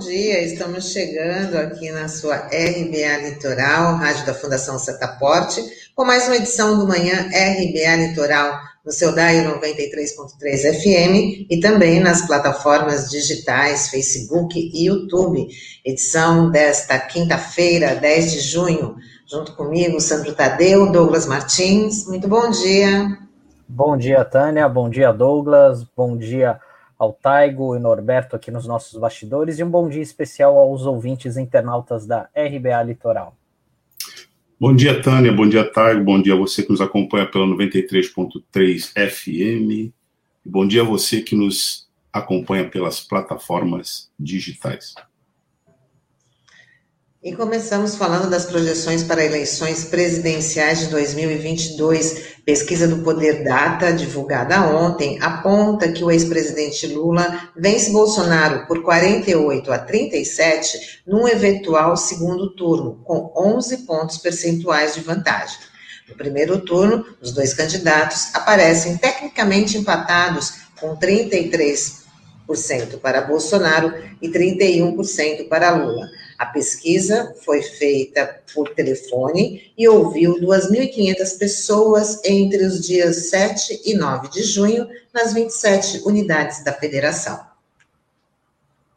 Dia. Estamos chegando aqui na sua RBA Litoral, rádio da Fundação Setaporte, com mais uma edição do Manhã RBA Litoral, no seu DAI 93.3 FM e também nas plataformas digitais Facebook e YouTube. Edição desta quinta-feira, 10 de junho. Junto comigo, Sandro Tadeu, Douglas Martins. Muito bom dia. Bom dia, Tânia. Bom dia, Douglas. Bom dia ao Taigo e Norberto aqui nos nossos bastidores e um bom dia especial aos ouvintes internautas da RBA Litoral. Bom dia, Tânia, bom dia, Taigo, bom dia a você que nos acompanha pela 93.3 FM, bom dia a você que nos acompanha pelas plataformas digitais. E começamos falando das projeções para eleições presidenciais de 2022. Pesquisa do Poder Data, divulgada ontem, aponta que o ex-presidente Lula vence Bolsonaro por 48 a 37 num eventual segundo turno, com 11 pontos percentuais de vantagem. No primeiro turno, os dois candidatos aparecem tecnicamente empatados com 33% para Bolsonaro e 31% para Lula. A pesquisa foi feita por telefone e ouviu 2.500 pessoas entre os dias 7 e 9 de junho nas 27 unidades da federação.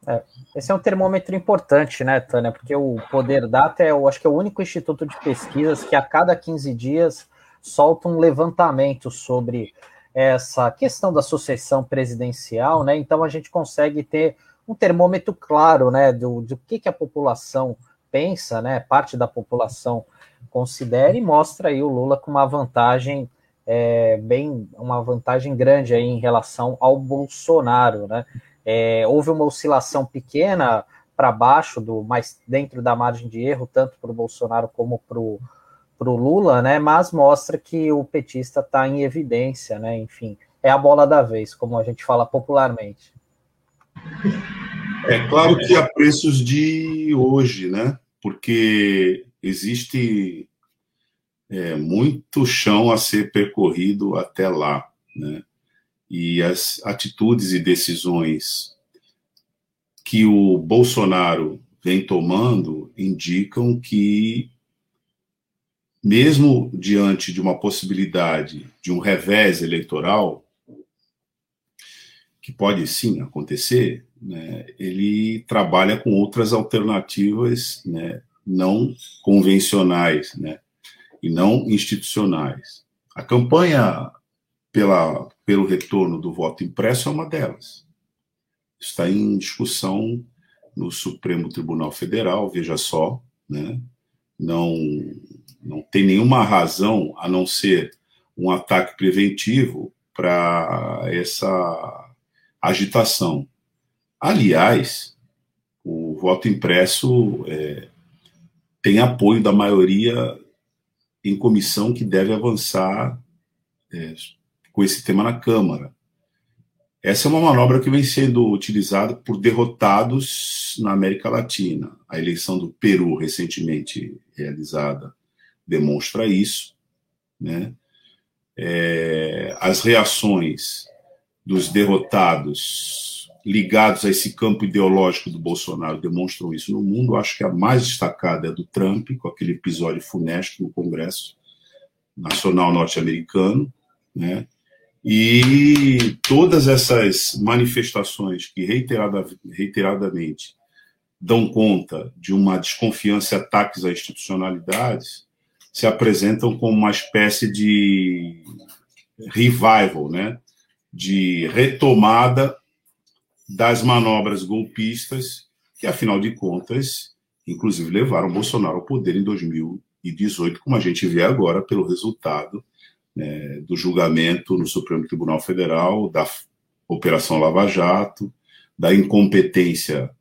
É, esse é um termômetro importante, né, Tânia? Porque o Poder Data é, eu acho que é o único instituto de pesquisas que a cada 15 dias solta um levantamento sobre essa questão da sucessão presidencial, né? Então a gente consegue ter um termômetro claro, né, do, do que, que a população pensa, né, parte da população considera e mostra aí o Lula com uma vantagem é, bem, uma vantagem grande aí em relação ao Bolsonaro, né? É, houve uma oscilação pequena para baixo do, mais dentro da margem de erro, tanto para o Bolsonaro como para o Lula, né? Mas mostra que o petista está em evidência, né? Enfim, é a bola da vez, como a gente fala popularmente. É claro que a preços de hoje, né? Porque existe é, muito chão a ser percorrido até lá, né? E as atitudes e decisões que o Bolsonaro vem tomando indicam que, mesmo diante de uma possibilidade de um revés eleitoral, que pode sim acontecer, né, ele trabalha com outras alternativas né, não convencionais né, e não institucionais. A campanha pela, pelo retorno do voto impresso é uma delas. Está em discussão no Supremo Tribunal Federal, veja só, né, não, não tem nenhuma razão a não ser um ataque preventivo para essa agitação. Aliás, o voto impresso é, tem apoio da maioria em comissão que deve avançar é, com esse tema na Câmara. Essa é uma manobra que vem sendo utilizada por derrotados na América Latina. A eleição do Peru, recentemente realizada, demonstra isso. Né? É, as reações dos derrotados ligados a esse campo ideológico do Bolsonaro demonstram isso no mundo. Acho que a mais destacada é a do Trump, com aquele episódio funesto no Congresso Nacional Norte-Americano, né? E todas essas manifestações que reiterada, reiteradamente dão conta de uma desconfiança e ataques a institucionalidades se apresentam como uma espécie de revival, né? De retomada das manobras golpistas, que, afinal de contas, inclusive levaram Bolsonaro ao poder em 2018, como a gente vê agora pelo resultado né, do julgamento no Supremo Tribunal Federal, da Operação Lava Jato, da incompetência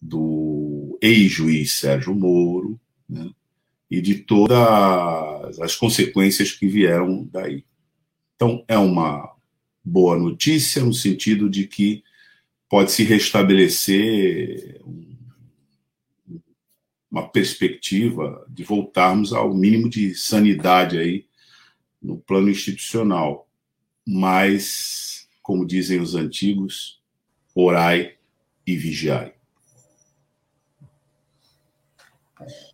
do ex-juiz Sérgio Moro, né, e de todas as consequências que vieram daí. Então, é uma boa notícia, no sentido de que pode se restabelecer uma perspectiva de voltarmos ao mínimo de sanidade aí no plano institucional. Mas, como dizem os antigos, orai e vigiai.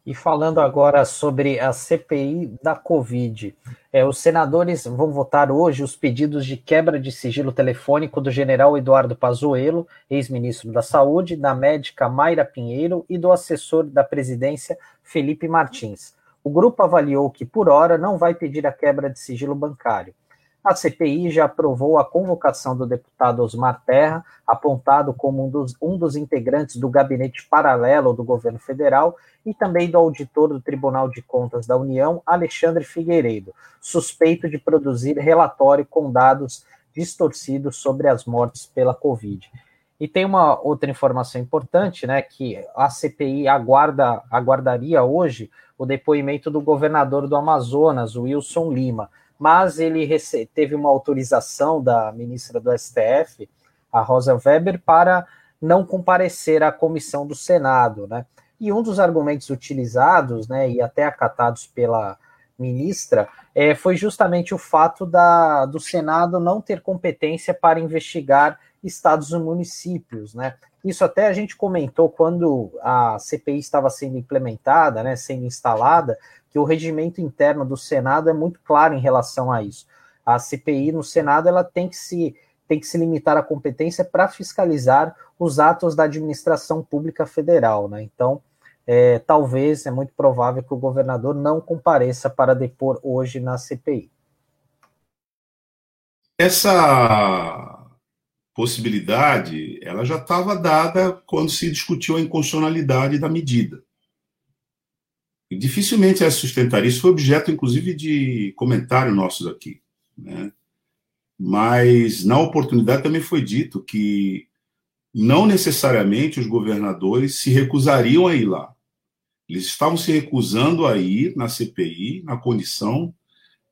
E falando agora sobre a CPI da Covid, é, os senadores vão votar hoje os pedidos de quebra de sigilo telefônico do general Eduardo Pazuello, ex-ministro da Saúde, da médica Mayra Pinheiro e do assessor da presidência Felipe Martins. O grupo avaliou que, por hora, não vai pedir a quebra de sigilo bancário. A CPI já aprovou a convocação do deputado Osmar Terra, apontado como um dos, um dos integrantes do gabinete paralelo do governo federal, e também do auditor do Tribunal de Contas da União, Alexandre Figueiredo, suspeito de produzir relatório com dados distorcidos sobre as mortes pela Covid. E tem uma outra informação importante, né, que a CPI aguarda, aguardaria hoje o depoimento do governador do Amazonas, Wilson Lima, mas ele teve uma autorização da ministra do STF, a Rosa Weber, para não comparecer à comissão do Senado, né? E um dos argumentos utilizados, né, e até acatados pela ministra, é, foi justamente o fato da, do Senado não ter competência para investigar estados e municípios, né? Isso até a gente comentou quando a CPI estava sendo implementada, né, sendo instalada, que o regimento interno do Senado é muito claro em relação a isso. A CPI no Senado ela tem que se tem que se limitar a competência para fiscalizar os atos da administração pública federal, né? Então, é, talvez é muito provável que o governador não compareça para depor hoje na CPI. Essa possibilidade, ela já estava dada quando se discutiu a inconstitucionalidade da medida. E dificilmente ela sustentaria. Isso foi objeto, inclusive, de comentário nossos aqui. Né? Mas, na oportunidade, também foi dito que não necessariamente os governadores se recusariam a ir lá. Eles estavam se recusando a ir na CPI na condição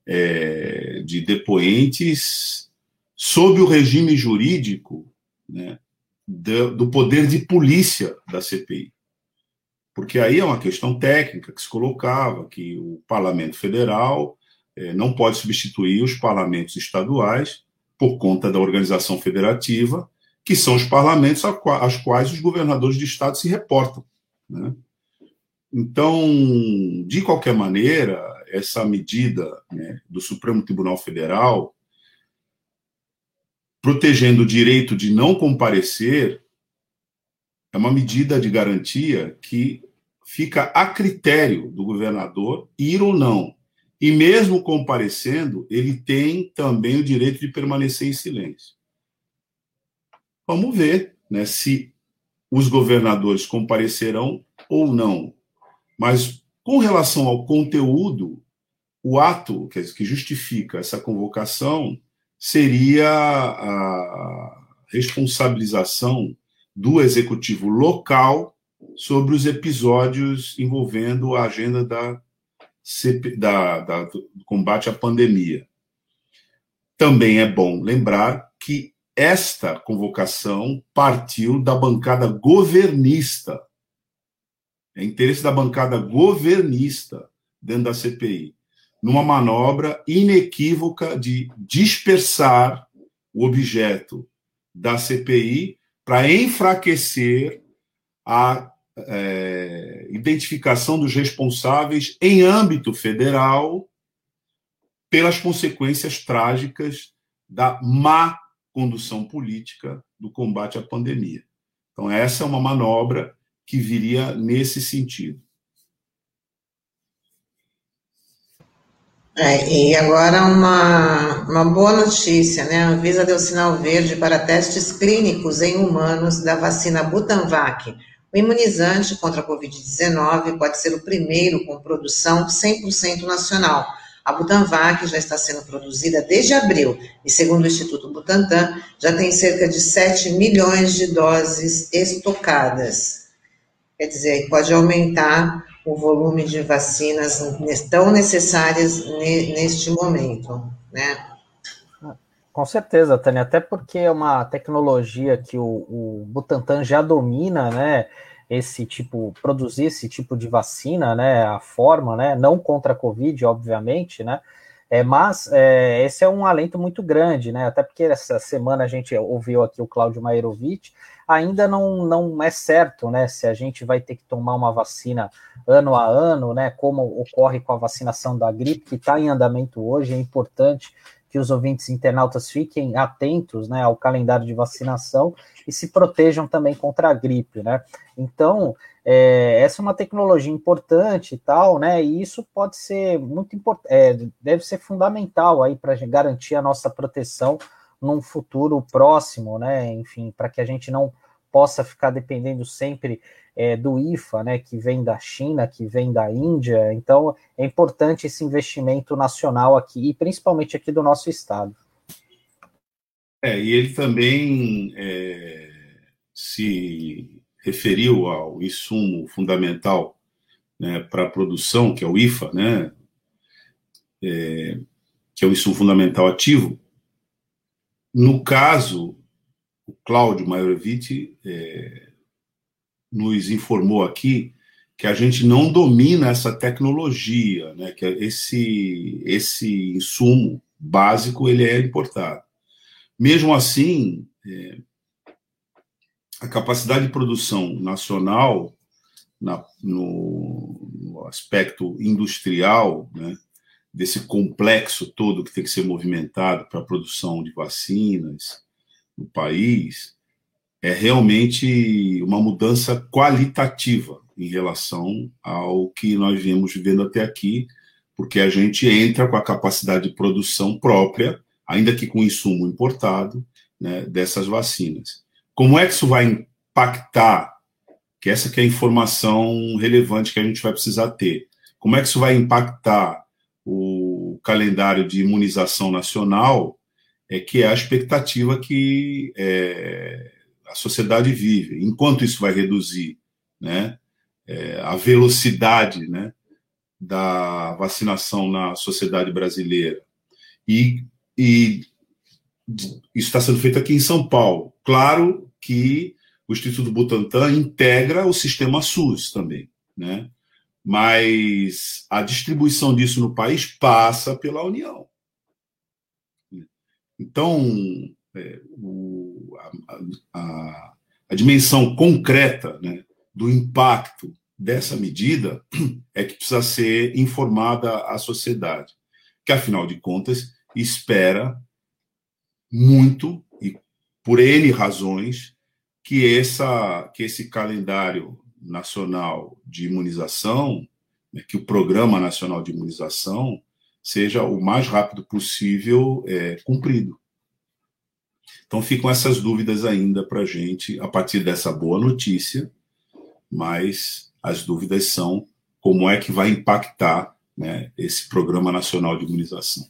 é, de depoentes sob o regime jurídico né, do, do poder de polícia da CPI porque aí é uma questão técnica que se colocava que o parlamento federal eh, não pode substituir os parlamentos estaduais por conta da organização federativa, que são os parlamentos aos quais os governadores de estado se reportam. Né? Então, de qualquer maneira, essa medida né, do Supremo Tribunal Federal, protegendo o direito de não comparecer, é uma medida de garantia que fica a critério do governador ir ou não. E mesmo comparecendo, ele tem também o direito de permanecer em silêncio. Vamos ver né, se os governadores comparecerão ou não. Mas com relação ao conteúdo, o ato que justifica essa convocação seria a responsabilização do executivo local sobre os episódios envolvendo a agenda da, da, da, do combate à pandemia. Também é bom lembrar que esta convocação partiu da bancada governista. É interesse da bancada governista dentro da CPI, numa manobra inequívoca de dispersar o objeto da CPI para enfraquecer a é, identificação dos responsáveis em âmbito federal pelas consequências trágicas da má condução política do combate à pandemia. Então, essa é uma manobra que viria nesse sentido. É, e agora uma, uma boa notícia, né? A Anvisa deu sinal verde para testes clínicos em humanos da vacina Butanvac. O imunizante contra a Covid-19 pode ser o primeiro com produção 100% nacional. A Butanvac já está sendo produzida desde abril e, segundo o Instituto Butantan, já tem cerca de 7 milhões de doses estocadas. Quer dizer, pode aumentar o volume de vacinas tão necessárias neste momento, né? Com certeza, Tânia, até porque é uma tecnologia que o, o Butantan já domina, né? Esse tipo, produzir esse tipo de vacina, né? A forma, né? Não contra a Covid, obviamente, né? É, mas é, esse é um alento muito grande, né? Até porque essa semana a gente ouviu aqui o Cláudio Maerovic, ainda não, não é certo, né? Se a gente vai ter que tomar uma vacina ano a ano, né? Como ocorre com a vacinação da gripe, que está em andamento hoje, é importante que os ouvintes internautas fiquem atentos né, ao calendário de vacinação e se protejam também contra a gripe, né? Então, é, essa é uma tecnologia importante e tal, né? E isso pode ser muito importante, é, deve ser fundamental aí para garantir a nossa proteção num futuro próximo, né? Enfim, para que a gente não possa ficar dependendo sempre é, do IFA, né? Que vem da China, que vem da Índia. Então, é importante esse investimento nacional aqui, e principalmente aqui do nosso estado. É, e ele também é, se referiu ao insumo fundamental né, para a produção, que é o IFA, né, é, que é o insumo fundamental ativo, no caso, o Cláudio Maiorevic é, nos informou aqui que a gente não domina essa tecnologia, né, que esse, esse insumo básico ele é importado. Mesmo assim, é, a capacidade de produção nacional na, no, no, aspecto industrial, né, desse complexo todo que tem que ser movimentado para a produção de vacinas no país, é realmente uma mudança qualitativa em relação ao que nós viemos vivendo até aqui, porque a gente entra com a capacidade de produção própria, ainda que com insumo importado, né, dessas vacinas. Como é que isso vai impactar? Que essa que é a informação relevante que a gente vai precisar ter. Como é que isso vai impactar calendário de imunização nacional, é que é a expectativa que é, a sociedade vive. Enquanto isso vai reduzir né, é, a velocidade né, da vacinação na sociedade brasileira. E, e isso está sendo feito aqui em São Paulo. Claro que o Instituto Butantan integra o sistema SUS também, né? Mas a distribuição disso no país passa pela União. Então, é, o, a, a, a, dimensão concreta né, do impacto dessa medida é que precisa ser informada à sociedade, que, afinal de contas, espera muito, e por N razões, que, essa, que esse calendário nacional de imunização, né, que o Programa Nacional de Imunização seja o mais rápido possível é, cumprido. Então ficam essas dúvidas ainda para a gente a partir dessa boa notícia, mas as dúvidas são como é que vai impactar né, esse Programa Nacional de Imunização.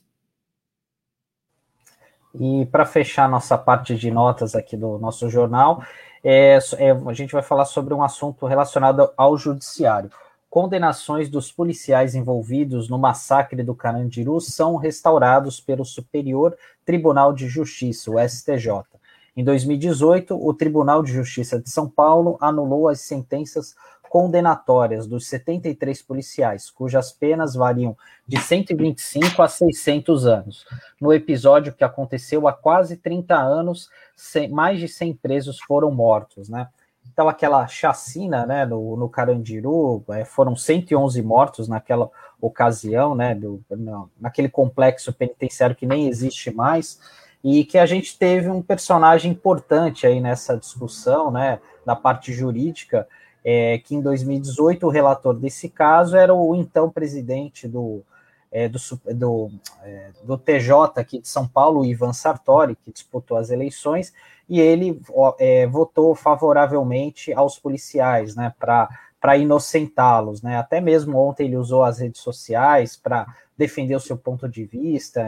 E para fechar nossa parte de notas aqui do nosso jornal, é, é, a gente vai falar sobre um assunto relacionado ao judiciário. Condenações dos policiais envolvidos no massacre do Carandiru são restaurados pelo Superior Tribunal de Justiça, o STJ. Em 2018, o Tribunal de Justiça de São Paulo anulou as sentenças condenatórias dos 73 policiais, cujas penas variam de 125 a 600 anos. No episódio que aconteceu há quase 30 anos, mais de 100 presos foram mortos, né? Então, aquela chacina né, no, no Carandiru, é, foram 111 mortos naquela ocasião, né, do, naquele complexo penitenciário que nem existe mais, e que a gente teve um personagem importante aí nessa discussão, né, da parte jurídica, é, que em 2018 o relator desse caso era o então presidente do, é, do, do, é, do, TJ aqui de São Paulo, Ivan Sartori, que disputou as eleições, e ele é, votou favoravelmente aos policiais, né, para inocentá-los, né, até mesmo ontem ele usou as redes sociais para defender o seu ponto de vista,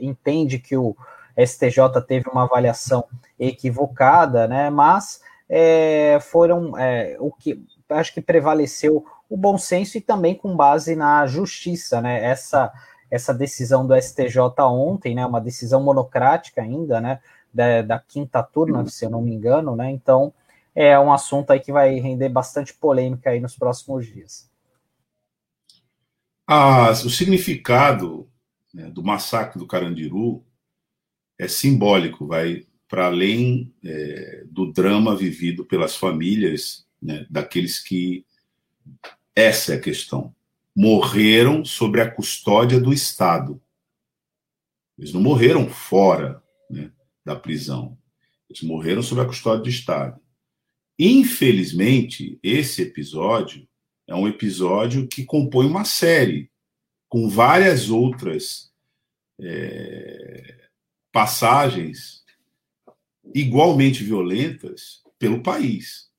entende que o STJ teve uma avaliação equivocada, né, mas é, foram é, o que acho que prevaleceu o bom senso e também com base na justiça, né? Essa essa decisão do STJ ontem, né? Uma decisão monocrática ainda, né? Da, da quinta turma, se eu não me engano, né? Então é um assunto aí que vai render bastante polêmica aí nos próximos dias. Ah, o significado né, do massacre do Carandiru é simbólico, vai para além é, do drama vivido pelas famílias né, daqueles que. Essa é a questão. Morreram sobre a custódia do Estado. Eles não morreram fora né, da prisão. Eles morreram sob a custódia do Estado. Infelizmente, esse episódio é um episódio que compõe uma série com várias outras é, passagens igualmente violentas pelo país,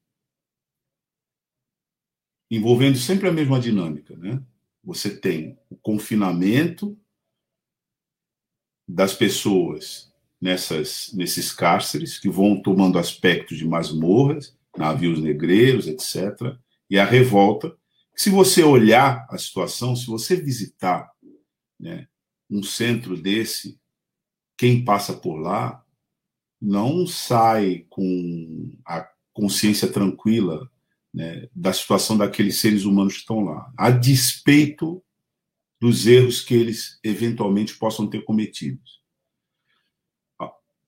envolvendo sempre a mesma dinâmica, né? Você tem o confinamento das pessoas nessas nesses cárceres que vão tomando aspectos de masmorras, navios negreiros, etc. E a revolta. Se você olhar a situação, se você visitar né, um centro desse, quem passa por lá não sai com a consciência tranquila né, da situação daqueles seres humanos que estão lá, a despeito dos erros que eles eventualmente possam ter cometido.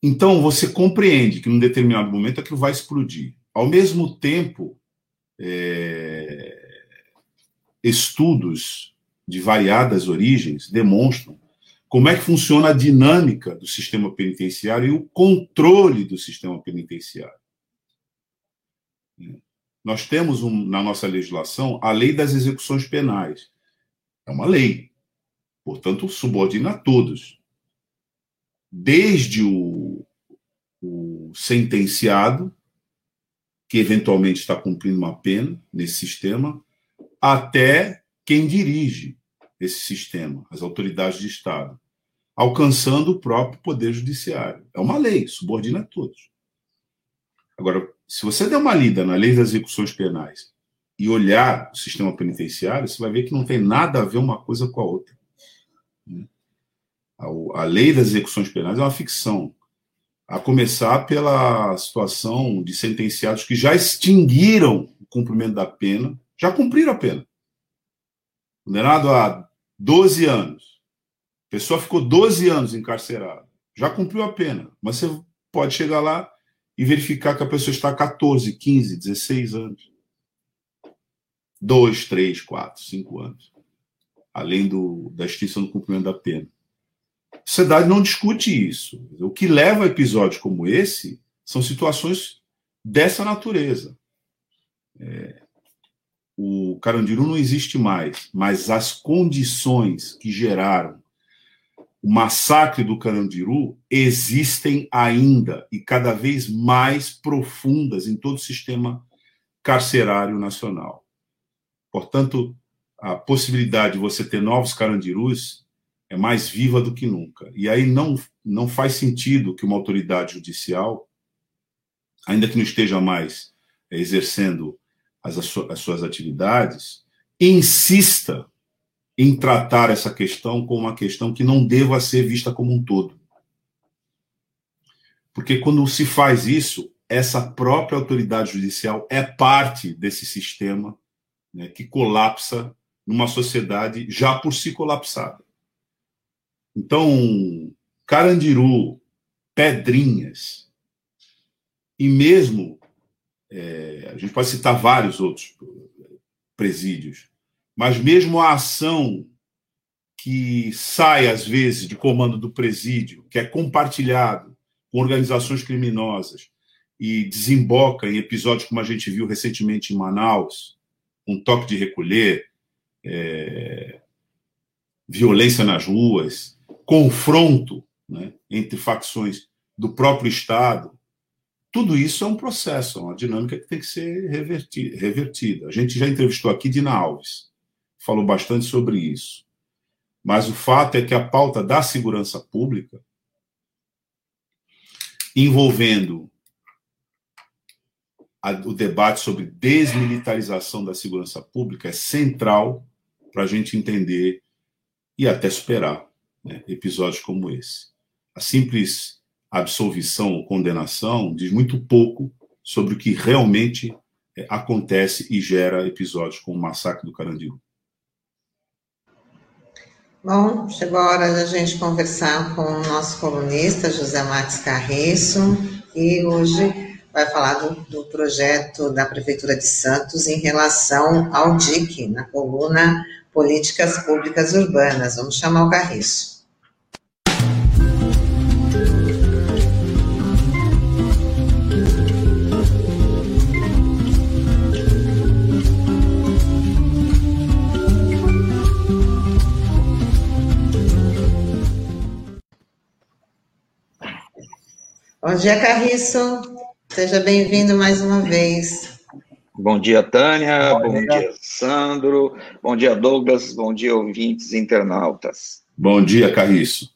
Então, você compreende que num determinado momento aquilo vai explodir. Ao mesmo tempo, é, estudos de variadas origens demonstram como é que funciona a dinâmica do sistema penitenciário e o controle do sistema penitenciário. Nós temos um, na nossa legislação a lei das execuções penais. É uma lei, portanto, subordina a todos. Desde o, o sentenciado, que eventualmente está cumprindo uma pena nesse sistema, até quem dirige esse sistema, as autoridades de Estado alcançando o próprio Poder Judiciário. É uma lei, subordina a todos. Agora, se você der uma lida na lei das execuções penais e olhar o sistema penitenciário, você vai ver que não tem nada a ver uma coisa com a outra. A lei das execuções penais é uma ficção, a começar pela situação de sentenciados que já extinguiram o cumprimento da pena, já cumpriram a pena. Condenado a 12 anos, a pessoa ficou 12 anos encarcerada, já cumpriu a pena, mas você pode chegar lá e verificar que a pessoa está 14, 15, 16 anos. 2, 3, 4, 5 anos. Além do, da extinção do cumprimento da pena. A sociedade não discute isso. O que leva a episódios como esse são situações dessa natureza. É, o Carandiru não existe mais, mas as condições que geraram o massacre do Carandiru existem ainda e cada vez mais profundas em todo o sistema carcerário nacional. Portanto, a possibilidade de você ter novos Carandirus é mais viva do que nunca. E aí não, não faz sentido que uma autoridade judicial, ainda que não esteja mais exercendo as, as suas atividades, insista em tratar essa questão como uma questão que não deva ser vista como um todo. Porque quando se faz isso, essa própria autoridade judicial é parte desse sistema né, que colapsa numa sociedade já por si colapsada. Então, Carandiru, Pedrinhas, e mesmo, é, a gente pode citar vários outros presídios, mas mesmo a ação que sai, às vezes, de comando do presídio, que é compartilhado com organizações criminosas e desemboca em episódios como a gente viu recentemente em Manaus, um toque de recolher, é, violência nas ruas, confronto né, entre facções do próprio Estado, tudo isso é um processo, é uma dinâmica que tem que ser revertida. A gente já entrevistou aqui Dina Alves, falou bastante sobre isso. Mas o fato é que a pauta da segurança pública, envolvendo a, o debate sobre desmilitarização da segurança pública, é central para a gente entender e até superar né, episódios como esse. A simples absolvição ou condenação diz muito pouco sobre o que realmente é, acontece e gera episódios como o massacre do Carandiru. Bom, chegou a hora da gente conversar com o nosso colunista, José Max Carriço, e hoje vai falar do, do, projeto da Prefeitura de Santos em relação ao DIC, na coluna Políticas Públicas Urbanas. Vamos chamar o Carriço. Bom dia, Carriço. Seja bem-vindo mais uma vez. Bom dia, Tânia. Bom, Bom dia. dia, Sandro. Bom dia, Douglas. Bom dia, ouvintes internautas. Bom dia, Carriço.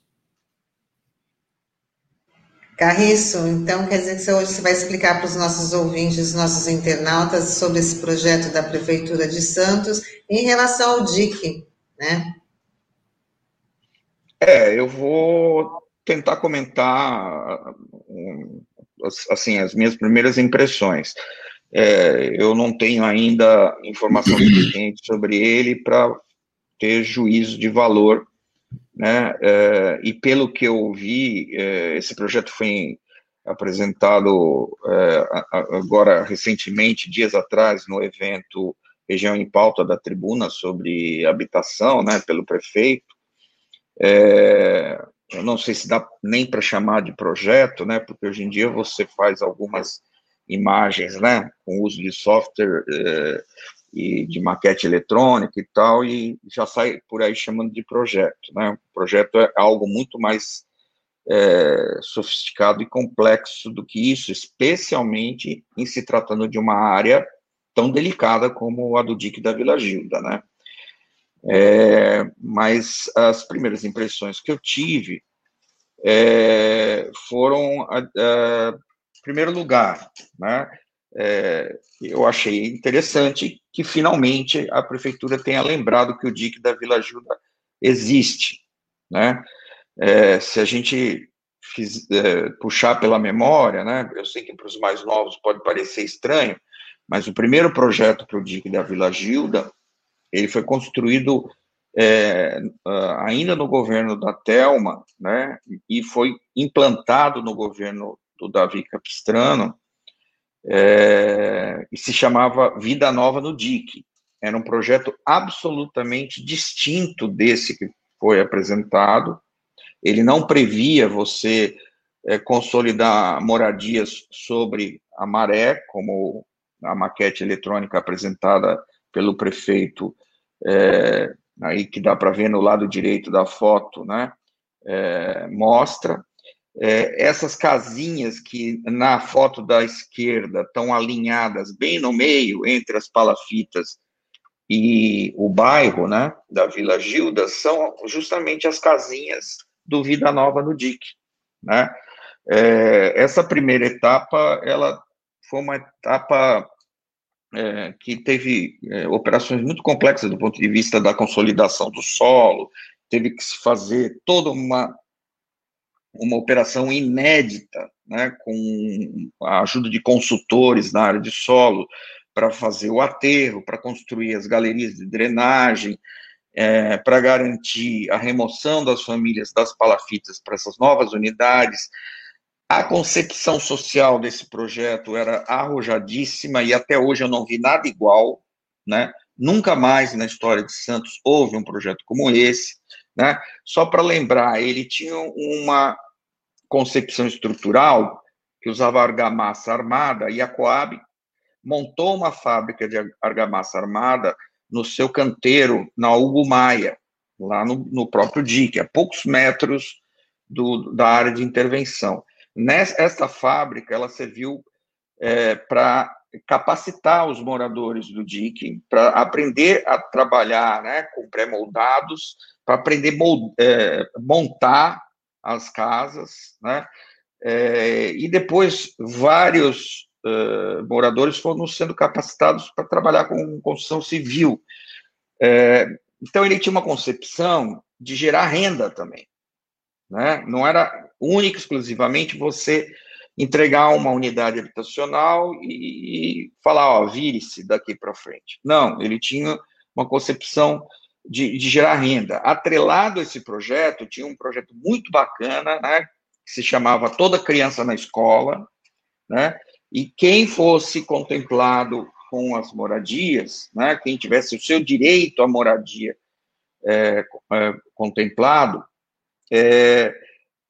Carriço, então quer dizer que hoje você vai explicar para os nossos ouvintes, nossos internautas, sobre esse projeto da Prefeitura de Santos em relação ao DIC, né? É, eu vou tentar comentar assim as minhas primeiras impressões. É, eu não tenho ainda informação suficiente sobre ele para ter juízo de valor, né? É, e pelo que eu vi, é, esse projeto foi apresentado é, agora recentemente, dias atrás, no evento Região em Pauta da Tribuna sobre habitação, né, pelo prefeito. Eu não sei se dá nem para chamar de projeto, né, porque hoje em dia você faz algumas imagens, né, com uso de software eh, e de maquete eletrônica e tal, e já sai por aí chamando de projeto, né, o projeto é algo muito mais é, sofisticado e complexo do que isso, especialmente em se tratando de uma área tão delicada como a do DIC da Vila Gilda, né, é, mas as primeiras impressões que eu tive é, foram, em primeiro lugar, né, é, eu achei interessante que finalmente a prefeitura tenha lembrado que o DIC da Vila Ajuda existe, né, é, se a gente fiz, é, puxar pela memória, né, eu sei que para os mais novos pode parecer estranho, mas o primeiro projeto para o DIC da Vila Gilda ele foi construído é, ainda no governo da Telma, né, e foi implantado no governo do Davi Capistrano, é, e se chamava Vida Nova no DIC. Era um projeto absolutamente distinto desse que foi apresentado. Ele não previa você é, consolidar moradias sobre a maré, como a maquete eletrônica apresentada pelo prefeito, é, aí que dá para ver no lado direito da foto, né, é, mostra. É, essas casinhas que na foto da esquerda estão alinhadas bem no meio entre as palafitas e o bairro, né, da Vila Gilda, são justamente as casinhas do Vida Nova no DIC, né. É, essa primeira etapa, ela foi uma etapa é, que teve é, operações muito complexas do ponto de vista da consolidação do solo, teve que se fazer toda uma, uma operação inédita, né, com a ajuda de consultores na área de solo, para fazer o aterro, para construir as galerias de drenagem, é, para garantir a remoção das famílias das palafitas para essas novas unidades, a concepção social desse projeto era arrojadíssima e até hoje eu não vi nada igual, né? Nunca mais na história de Santos houve um projeto como esse, né? Só para lembrar, ele tinha uma concepção estrutural que usava argamassa armada e a Coab montou uma fábrica de argamassa armada no seu canteiro na Hugo Maia, lá no, no próprio DIC, a poucos metros do, da área de intervenção. Nessa fábrica, ela serviu é, para capacitar os moradores do DIC, para aprender a trabalhar né, com pré-moldados, para aprender a é, montar as casas, né, é, e depois vários é, moradores foram sendo capacitados para trabalhar com construção civil. É, então, ele tinha uma concepção de gerar renda também. Né? Não era única exclusivamente você entregar uma unidade habitacional e falar, ó, vire-se daqui para frente. Não, ele tinha uma concepção de, de, gerar renda. Atrelado a esse projeto, tinha um projeto muito bacana, né, que se chamava Toda Criança na Escola, né, e quem fosse contemplado com as moradias, né, quem tivesse o seu direito à moradia é, é, contemplado, é,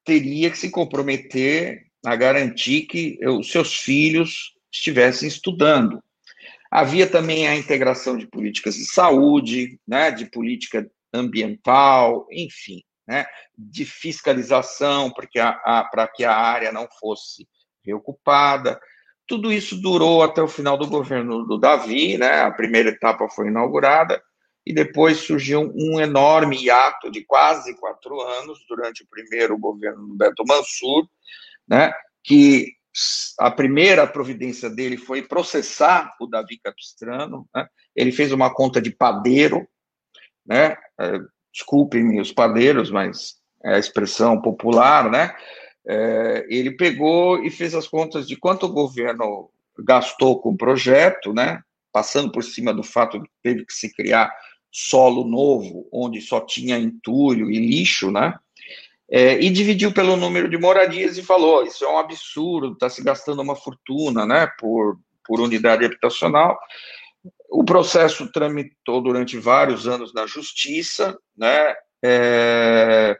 teria que se comprometer a garantir que os seus filhos estivessem estudando. Havia também a integração de políticas de saúde, né, de política ambiental, enfim, né, de fiscalização para que a, que a área não fosse reocupada. Tudo isso durou até o final do governo do Davi, né, a primeira etapa foi inaugurada, e depois surgiu um enorme hiato de quase quatro anos durante o primeiro governo do Beto Mansur, né, que a primeira providência dele foi processar o Davi Capistrano. Né? Ele fez uma conta de padeiro, né? É, desculpem-me os padeiros, mas é a expressão popular, né? É, ele pegou e fez as contas de quanto o governo gastou com o projeto, né? Passando por cima do fato de que teve que se criar solo novo, onde só tinha entulho e lixo, né? É, e dividiu pelo número de moradias e falou: isso é um absurdo, está se gastando uma fortuna né, por, por unidade habitacional. O processo tramitou durante vários anos na justiça, né, é,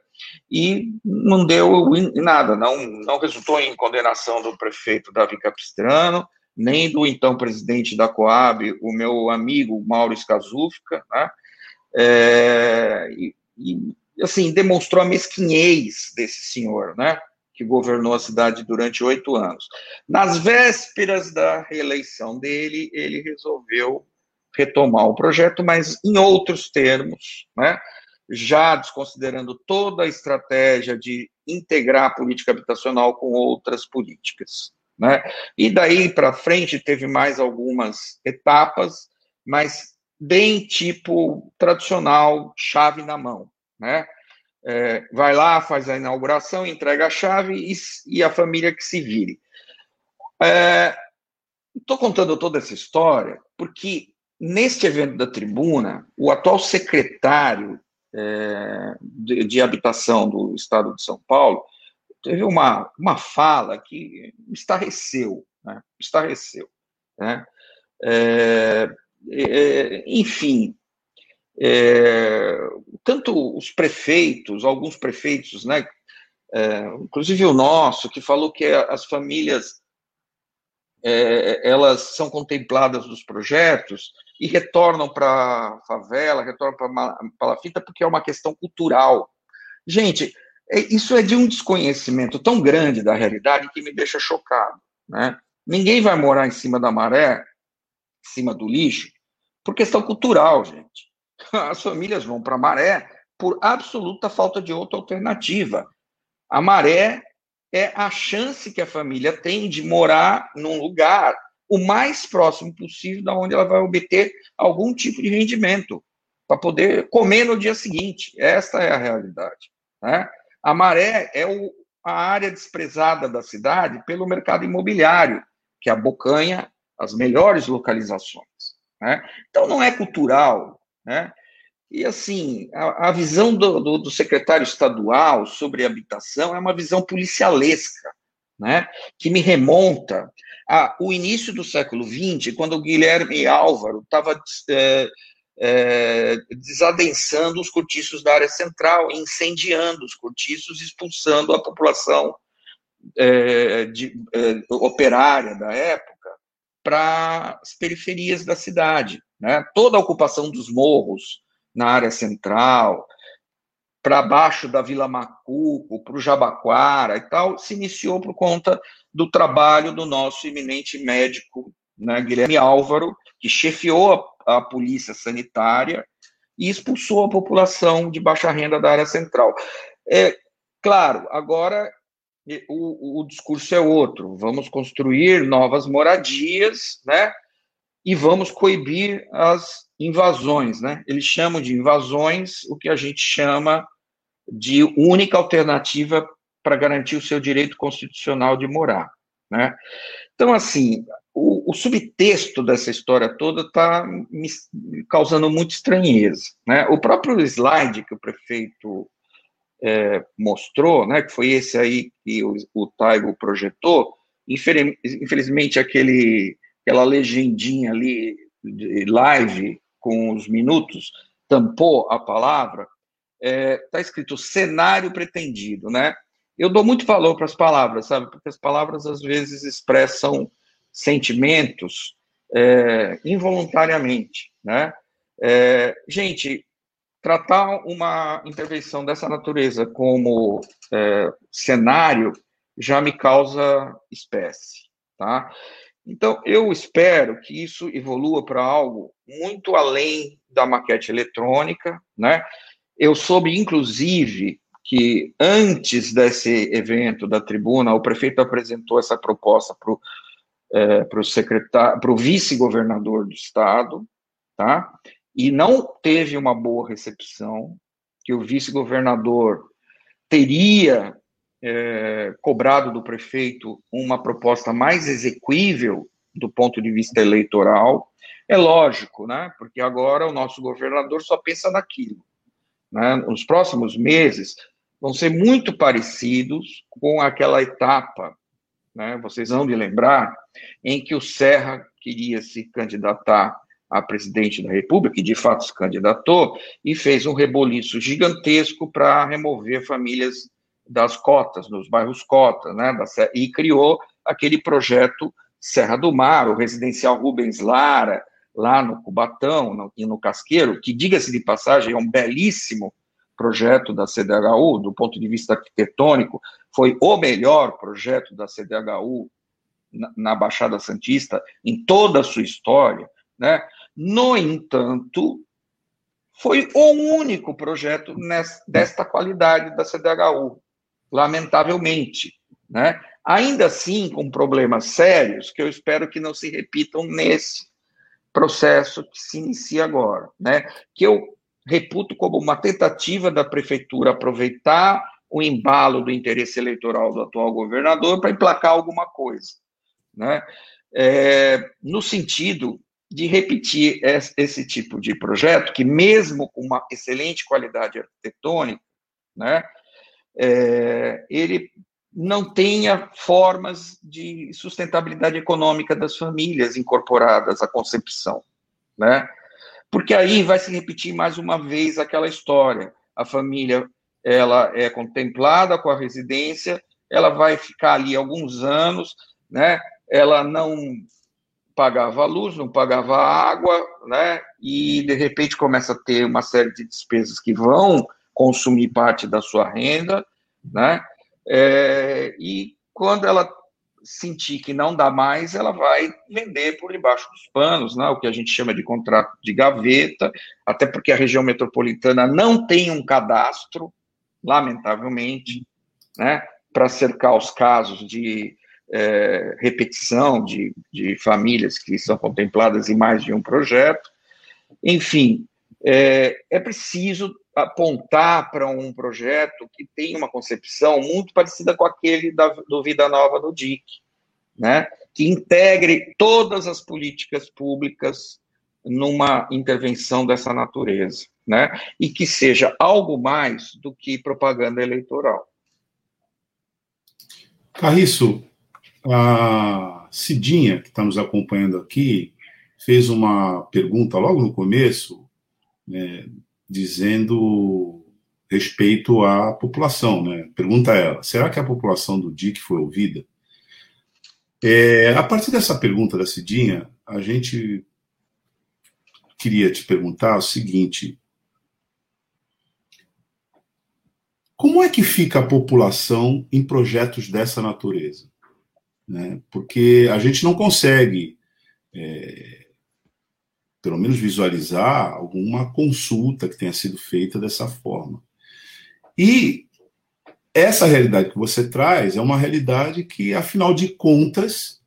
e não deu nada, não, não resultou em condenação do prefeito Davi Capistrano, nem do então presidente da Coab, o meu amigo Mauro Skazufka, né, é, e, e assim, demonstrou a mesquinhez desse senhor, né? Que governou a cidade durante oito anos. Nas vésperas da reeleição dele, ele resolveu retomar o projeto, mas em outros termos, né? Já desconsiderando toda a estratégia de integrar a política habitacional com outras políticas. Né? E daí para frente teve mais algumas etapas, mas bem tipo tradicional, chave na mão né? É, vai lá, faz a inauguração, entrega a chave e, e a família que se vire. Estou é, contando toda essa história porque neste evento da tribuna, o atual secretário é, de, de, habitação do Estado de São Paulo teve uma, uma fala que estarreceu, né? estarreceu. Né? É, é, enfim, é, tanto os prefeitos, alguns prefeitos, né, é, inclusive o nosso, que falou que as famílias é, elas são contempladas nos projetos e retornam para a favela, retornam para a palafita, porque é uma questão cultural. Gente, é, isso é de um desconhecimento tão grande da realidade que me deixa chocado. Né? Ninguém vai morar em cima da maré, em cima do lixo, por questão cultural, gente. as famílias vão para a maré por absoluta falta de outra alternativa. A maré é a chance que a família tem de morar num lugar o mais próximo possível da onde ela vai obter algum tipo de rendimento para poder comer no dia seguinte. Esta é a realidade. Né? A maré é o, a área desprezada da cidade pelo mercado imobiliário, que abocanha as melhores localizações. Né? Então, não é cultural, né? E, assim, a, a visão do, do, do, secretário estadual sobre habitação é uma visão policialesca, né? que me remonta ao início do século XX, quando o Guilherme Álvaro estava é, é, desadensando os cortiços da área central, incendiando os cortiços, expulsando a população é, de, é, operária da época para as periferias da cidade né? toda a ocupação dos morros na área central, para baixo da Vila Macuco, para o Jabaquara e tal, se iniciou por conta do trabalho do nosso eminente médico, né, Guilherme Álvaro, que chefiou a, a polícia sanitária e expulsou a população de baixa renda da área central. É claro, agora o, o discurso é outro. Vamos construir novas moradias, né? e vamos coibir as invasões, né? Eles chamam de invasões o que a gente chama de única alternativa para garantir o seu direito constitucional de morar, né? Então, assim, o, o subtexto dessa história toda está me causando muita estranheza. Né? O próprio slide que o prefeito é, mostrou, né, que foi esse aí que o, o Taigo projetou, infelizmente aquele, aquela legendinha ali de live com os minutos tampou a palavra, está é, tá escrito cenário pretendido, né? Eu dou muito valor para as palavras, sabe? Porque as palavras às vezes expressam sentimentos é, involuntariamente, né? É, gente, tratar uma intervenção dessa natureza como é, cenário já me causa espécie, tá? Então, eu espero que isso evolua para algo muito além da maquete eletrônica, né? Eu soube, inclusive, que antes desse evento da tribuna, o prefeito apresentou essa proposta para o é, para o secretário, para o vice-governador do estado, tá? E não teve uma boa recepção, que o vice-governador teria é, cobrado do prefeito uma proposta mais exequível do ponto de vista eleitoral. É lógico, né? Porque agora o nosso governador só pensa naquilo. Né? Nos próximos meses vão ser muito parecidos com aquela etapa né, vocês vão de lembrar, em que o Serra queria se candidatar a presidente da República, e de fato se candidatou, e fez um reboliço gigantesco para remover famílias das cotas, nos bairros cotas, né, e criou aquele projeto Serra do Mar, o residencial Rubens Lara, lá no Cubatão e no Casqueiro, que, diga-se de passagem, é um belíssimo projeto da CDHU, do ponto de vista arquitetônico, foi o melhor projeto da CDHU na, na Baixada Santista em toda a sua história, né? No entanto, foi o único projeto nessa, desta qualidade da CDHU, lamentavelmente, né? Ainda assim, com problemas sérios que eu espero que não se repitam nesse processo que se inicia agora, né? Que eu reputo como uma tentativa da prefeitura aproveitar o embalo do interesse eleitoral do atual governador para emplacar alguma coisa, né? É, no sentido de repetir esse tipo de projeto, que mesmo com uma excelente qualidade arquitetônica, né, é, ele não tenha formas de sustentabilidade econômica das famílias incorporadas à concepção, né? Porque aí vai se repetir mais uma vez aquela história. A família ela é contemplada com a residência, ela vai ficar ali alguns anos, né? Ela não pagava luz, não pagava água, né? E de repente começa a ter uma série de despesas que vão consumir parte da sua renda, né? É, e quando ela sentir que não dá mais, ela vai vender por debaixo dos panos, né, o que a gente chama de contrato de gaveta, até porque a região metropolitana não tem um cadastro, lamentavelmente, né, para cercar os casos de é, repetição de, de famílias que são contempladas em mais de um projeto. Enfim, é, é preciso apontar para um projeto que tem uma concepção muito parecida com aquele da, do Vida Nova do DIC, né? que integre todas as políticas públicas numa intervenção dessa natureza, né? e que seja algo mais do que propaganda eleitoral. Carriço, a Cidinha, que está nos acompanhando aqui, fez uma pergunta logo no começo, né, dizendo respeito à população, né? Pergunta ela: será que a população do DIC foi ouvida? É, a partir dessa pergunta da Cidinha, a gente queria te perguntar o seguinte: como é que fica a população em projetos dessa natureza? Né? Porque a gente não consegue é, pelo menos visualizar alguma consulta que tenha sido feita dessa forma. E essa realidade que você traz é uma realidade que, afinal de contas,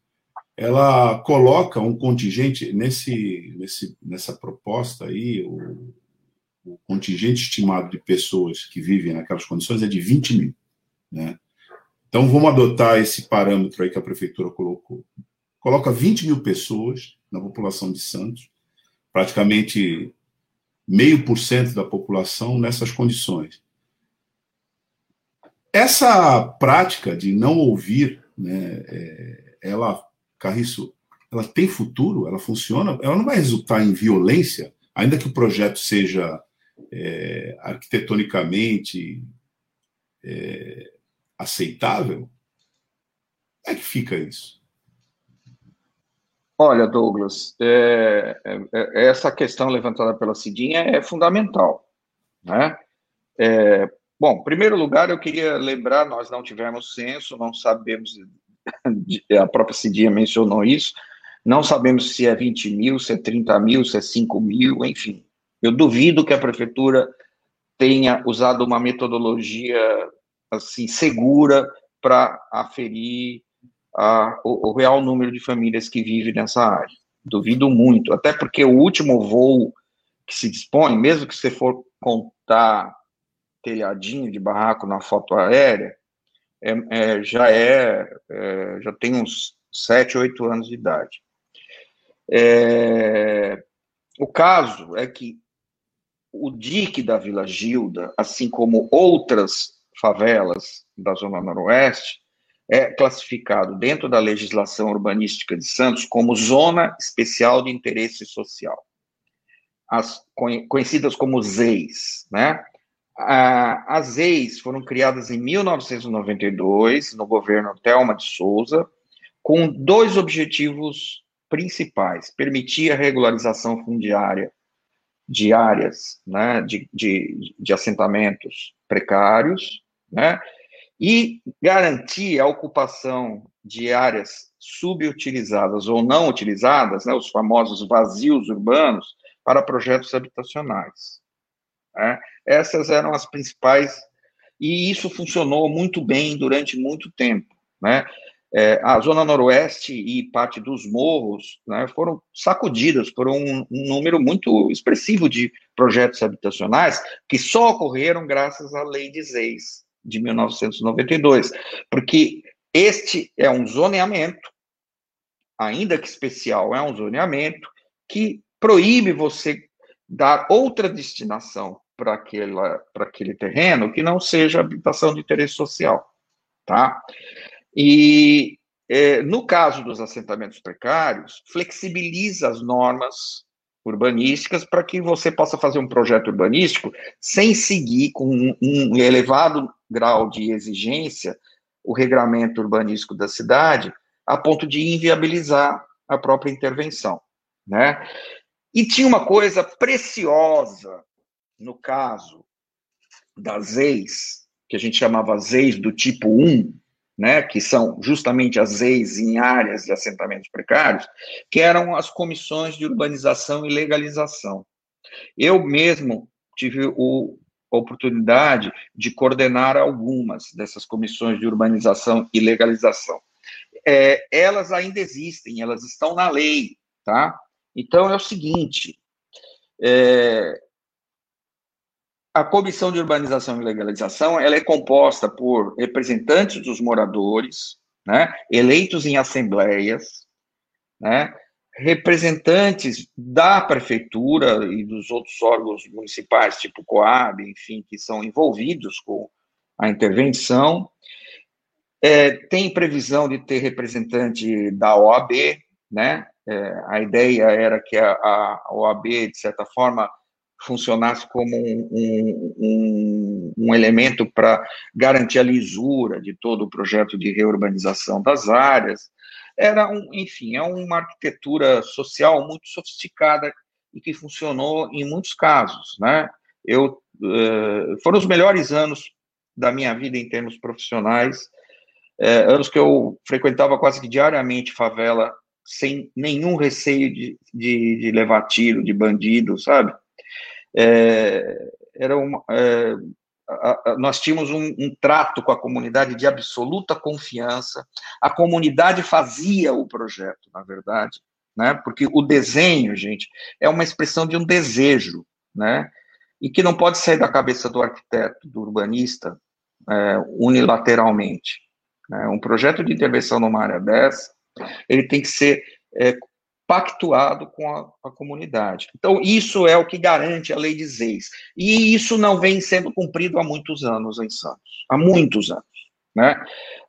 ela coloca um contingente nesse, nesse nessa proposta aí, o, o, contingente estimado de pessoas que vivem naquelas condições é de 20 mil, né? Então vamos adotar esse parâmetro aí que a prefeitura colocou. coloca 20 mil pessoas na população de Santos, praticamente meio por cento da população nessas condições. Essa prática de não ouvir, né, é, ela, Carriço, ela tem futuro, ela funciona, ela não vai resultar em violência, ainda que o projeto seja é, arquitetonicamente é, aceitável? Como é que fica isso? Olha, Douglas, é, é, é, essa questão levantada pela Cidinha é fundamental. Né? É, bom, em primeiro lugar, eu queria lembrar, nós não tivemos censo, não sabemos, a própria Cidinha mencionou isso, não sabemos se é 20 mil, se é 30 mil, se é 5 mil, enfim. Eu duvido que a prefeitura tenha usado uma metodologia assim segura para aferir a, o, o, real número de famílias que vivem nessa área. Duvido muito, até porque o último voo que se dispõe, mesmo que você for contar telhadinho de barraco na foto aérea, é, é, já é, é, já tem uns 7, 8 anos de idade. É, o caso é que o DIC da Vila Gilda, assim como outras favelas da Zona Noroeste, é classificado dentro da legislação urbanística de Santos como Zona Especial de Interesse Social, as conhecidas como ZEIS, né? As ZEIS foram criadas em 1992, no governo Telma de Souza, com dois objetivos principais: permitir a regularização fundiária de áreas né, de, de, de assentamentos precários, né, e garantir a ocupação de áreas subutilizadas ou não utilizadas, né, os famosos vazios urbanos, para projetos habitacionais. Né. Essas eram as principais, e isso funcionou muito bem durante muito tempo. Né? É, a Zona Noroeste e parte dos morros né, foram sacudidas por um, um, número muito expressivo de projetos habitacionais que só ocorreram graças à Lei de Zeis, de 1992, porque este é um zoneamento, ainda que especial, é um zoneamento que proíbe você dar outra destinação para aquele terreno que não seja habitação de interesse social, tá? E, é, no caso dos assentamentos precários, flexibiliza as normas urbanísticas para que você possa fazer um projeto urbanístico sem seguir com um, um elevado grau de exigência o regramento urbanístico da cidade, a ponto de inviabilizar a própria intervenção, né? E tinha uma coisa preciosa no caso das ex, que a gente chamava ex do tipo 1, né, que são justamente as ex em áreas de assentamentos precários, que eram as comissões de urbanização e legalização. Eu mesmo tive o, a oportunidade de coordenar algumas dessas comissões de urbanização e legalização. É, elas ainda existem, elas estão na lei, tá? Então é o seguinte: é, a Comissão de Urbanização e Legalização ela é composta por representantes dos moradores, né, eleitos em assembleias, né, representantes da prefeitura e dos outros órgãos municipais, tipo Coab, enfim, que são envolvidos com a intervenção. É, tem previsão de ter representante da OAB, né? É, a ideia era que a, a OAB, de certa forma, funcionasse como um, um, um, elemento para garantir a lisura de todo o projeto de reurbanização das áreas. Era, um, enfim, é uma arquitetura social muito sofisticada e que funcionou em muitos casos, né? Eu, uh, foram os melhores anos da minha vida em termos profissionais, uh, anos que eu frequentava quase que diariamente favela, sem nenhum receio de, de, de levar tiro, de bandido, sabe? É, era uma, é, a, a, nós tínhamos um, um, trato com a comunidade de absoluta confiança. A comunidade fazia o projeto, na verdade, né? Porque o desenho, gente, é uma expressão de um desejo, né? E que não pode sair da cabeça do arquiteto, do urbanista, é, unilateralmente. Né? Um projeto de intervenção numa área dessa ele tem que ser é, pactuado com a, a, comunidade. Então, isso é o que garante a lei de Zeis. E isso não vem sendo cumprido há muitos anos em Santos. Há muitos anos. Né?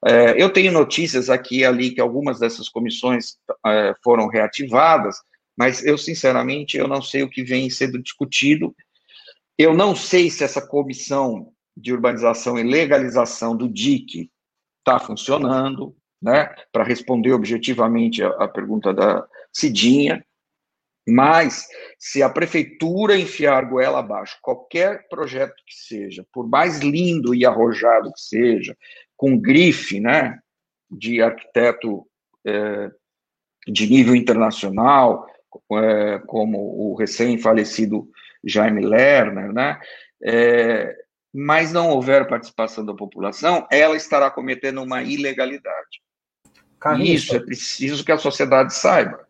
É, eu tenho notícias aqui e ali que algumas dessas comissões é, foram reativadas, mas eu, sinceramente, eu não sei o que vem sendo discutido. Eu não sei se essa comissão de urbanização e legalização do DIC está funcionando, né, para responder objetivamente a, a pergunta da Cidinha, mas se a prefeitura enfiar goela abaixo qualquer projeto que seja, por mais lindo e arrojado que seja, com grife, né, de arquiteto é, de nível internacional, é, como o recém-falecido Jaime Lerner, né, é, mas não houver participação da população, ela estará cometendo uma ilegalidade. Isso é preciso que a sociedade saiba.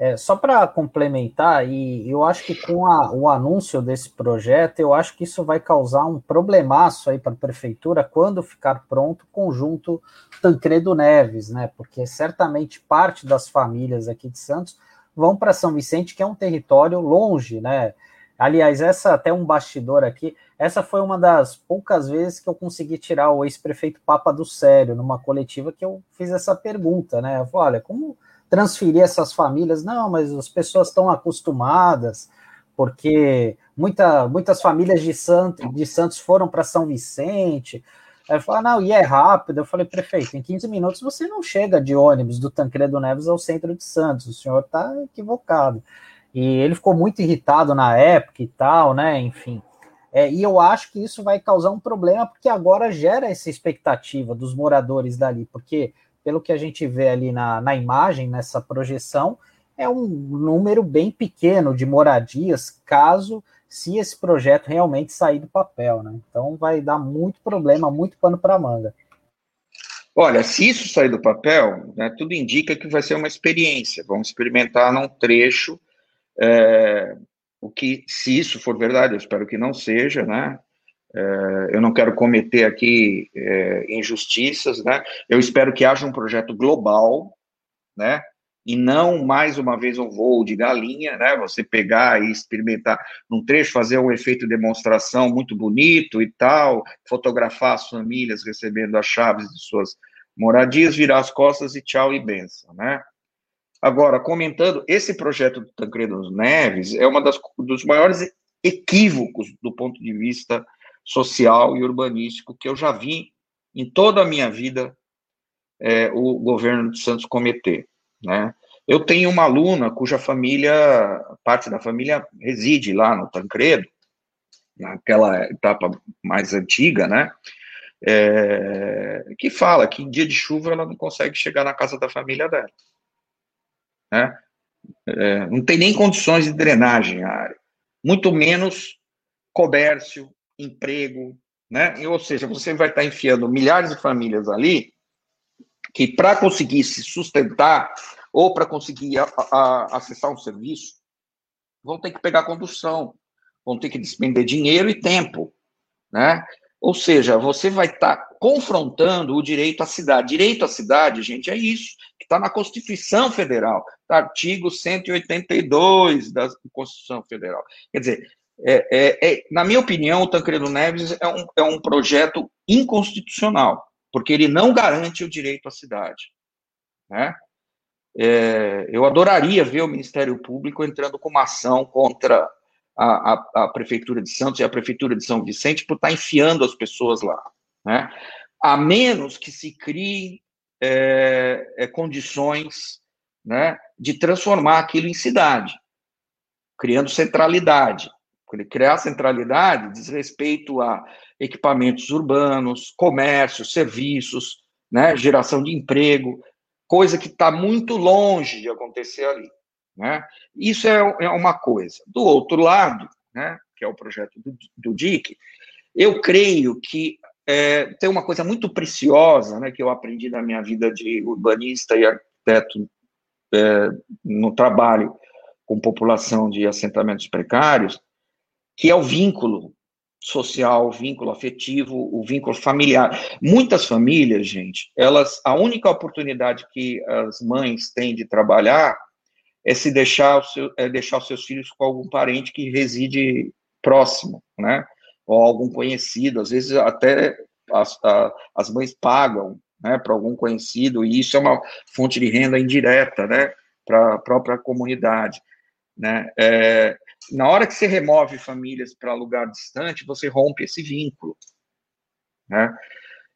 É, só para complementar, e eu acho que com a, o anúncio desse projeto, eu acho que isso vai causar um problemaço aí para a prefeitura quando ficar pronto o conjunto Tancredo Neves, né? Porque certamente parte das famílias aqui de Santos vão para São Vicente, que é um território longe, né? Aliás, essa até um bastidor aqui, essa foi uma das poucas vezes que eu consegui tirar o ex-prefeito Papa do sério, numa coletiva que eu fiz essa pergunta, né? Eu falei, olha, como transferir essas famílias? Não, mas as pessoas estão acostumadas, porque muita, muitas famílias de, Santos, de Santos foram para São Vicente. Aí falei, ah, não, e é rápido. Eu falei, prefeito, em 15 minutos você não chega de ônibus do Tancredo Neves ao centro de Santos, o senhor está equivocado. E ele ficou muito irritado na época e tal, né? Enfim. É, e eu acho que isso vai causar um problema, porque agora gera essa expectativa dos moradores dali, porque, pelo que a gente vê ali na, na imagem, nessa projeção, é um número bem pequeno de moradias, caso se esse projeto realmente sair do papel, né? Então vai dar muito problema, muito pano para manga. Olha, se isso sair do papel, né, tudo indica que vai ser uma experiência. Vamos experimentar num trecho é, o que, se isso for verdade, eu espero que não seja, né? É, eu não quero cometer aqui é, injustiças, né? Eu espero que haja um projeto global, né? E não mais uma vez um voo de galinha, né? Você pegar e experimentar num trecho, fazer um efeito de demonstração muito bonito e tal, fotografar as famílias recebendo as chaves de suas moradias, virar as costas e tchau e benção, né? Agora, comentando, esse projeto do Tancredo Neves é uma das dos maiores equívocos do ponto de vista social e urbanístico que eu já vi em toda a minha vida é, o governo de Santos cometer, né? Eu tenho uma aluna cuja família, parte da família reside lá no Tancredo, naquela etapa mais antiga, né? É, que fala que em dia de chuva ela não consegue chegar na casa da família dela né? É, não tem nem condições de drenagem a área, muito menos comércio, emprego, né? Ou seja, você vai estar enfiando milhares de famílias ali que para conseguir se sustentar ou para conseguir a, a, acessar um serviço vão ter que pegar condução, vão ter que despender dinheiro e tempo, né? Ou seja, você vai estar confrontando o direito à cidade. Direito à cidade, gente, é isso que está na Constituição Federal artigo 182 da Constituição Federal. Quer dizer, é, é, é, na minha opinião, o Tancredo Neves é um, é um projeto inconstitucional, porque ele não garante o direito à cidade. Né? É, eu adoraria ver o Ministério Público entrando com uma ação contra a, a, a, Prefeitura de Santos e a Prefeitura de São Vicente por estar enfiando as pessoas lá. Né? A menos que se criem é, é, condições né, de transformar aquilo em cidade, criando centralidade. Ele criar centralidade diz respeito a equipamentos urbanos, comércio, serviços, né, geração de emprego, coisa que está muito longe de acontecer ali. Né? Isso é, é uma coisa. Do outro lado, né, que é o projeto do, do DIC, eu creio que é, tem uma coisa muito preciosa né, que eu aprendi na minha vida de urbanista e arquiteto é, no trabalho com população de assentamentos precários, que é o vínculo social, o vínculo afetivo, o vínculo familiar. Muitas famílias, gente, elas a única oportunidade que as mães têm de trabalhar é se deixar, o seu, é deixar os seus filhos com algum parente que reside próximo, né? Ou algum conhecido, às vezes até as, a, as mães pagam, né, para algum conhecido, e isso é uma fonte de renda indireta, né, para a própria comunidade, né? É, na hora que você remove famílias para lugar distante, você rompe esse vínculo, né?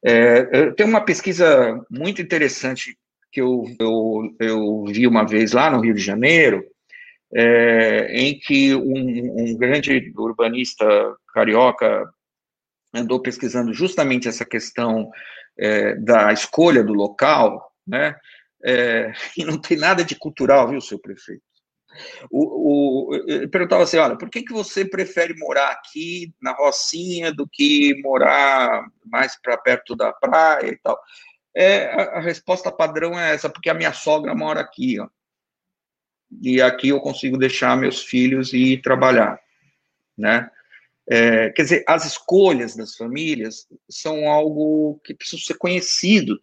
É, tem uma pesquisa muito interessante que eu, eu, eu vi uma vez lá no Rio de Janeiro, é, em que um, um, grande urbanista carioca andou pesquisando justamente essa questão é, da escolha do local, né? É, e não tem nada de cultural, viu, seu prefeito? O, o, eu perguntava assim, olha, por que, que você prefere morar aqui na Rocinha do que morar mais para perto da praia e tal? É, a, a, resposta padrão é essa, porque a minha sogra mora aqui, ó. E aqui eu consigo deixar meus filhos e trabalhar, né? É, quer dizer, as escolhas das famílias são algo que precisa ser conhecido,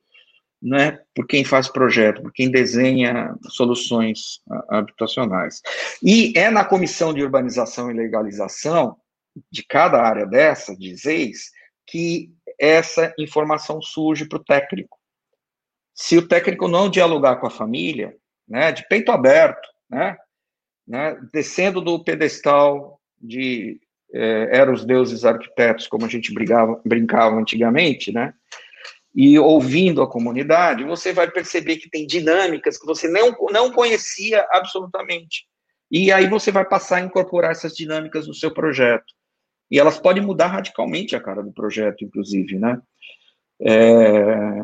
né, por quem faz projeto, por quem desenha soluções habitacionais. E é na comissão de urbanização e legalização de cada área dessa, de ZEIS, que essa informação surge para o técnico. Se o técnico não dialogar com a família, né, de peito aberto, né, né, descendo do pedestal de é, eram os deuses arquitetos, como a gente brigava, brincava antigamente, né, e ouvindo a comunidade, você vai perceber que tem dinâmicas que você não, não conhecia absolutamente. E aí você vai passar a incorporar essas dinâmicas no seu projeto. E elas podem mudar radicalmente a cara do projeto, inclusive, né? É,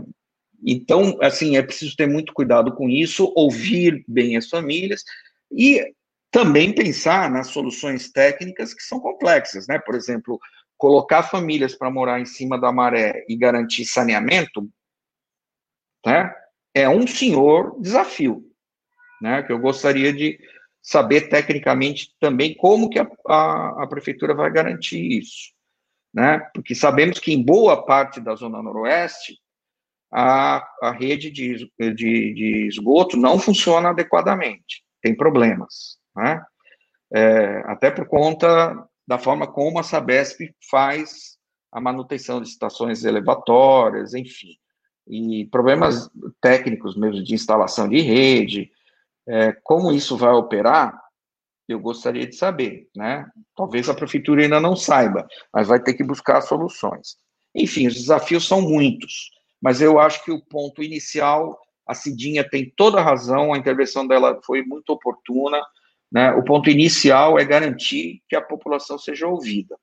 então, assim, é preciso ter muito cuidado com isso, ouvir bem as famílias e também pensar nas soluções técnicas que são complexas, né? Por exemplo, colocar famílias para morar em cima da maré e garantir saneamento, né, é um senhor desafio, né, que eu gostaria de saber tecnicamente também como que a, a, a prefeitura vai garantir isso, né, porque sabemos que em boa parte da zona noroeste a, a rede de, de, de esgoto não funciona adequadamente, tem problemas, né, é, até por conta da forma como a Sabesp faz a manutenção de estações elevatórias, enfim, e problemas técnicos mesmo de instalação de rede, é, como isso vai operar, eu gostaria de saber, né? Talvez a prefeitura ainda não saiba, mas vai ter que buscar soluções. Enfim, os desafios são muitos, mas eu acho que o ponto inicial, a Cidinha tem toda a razão, a intervenção dela foi muito oportuna, né, o ponto inicial é garantir que a população seja ouvida.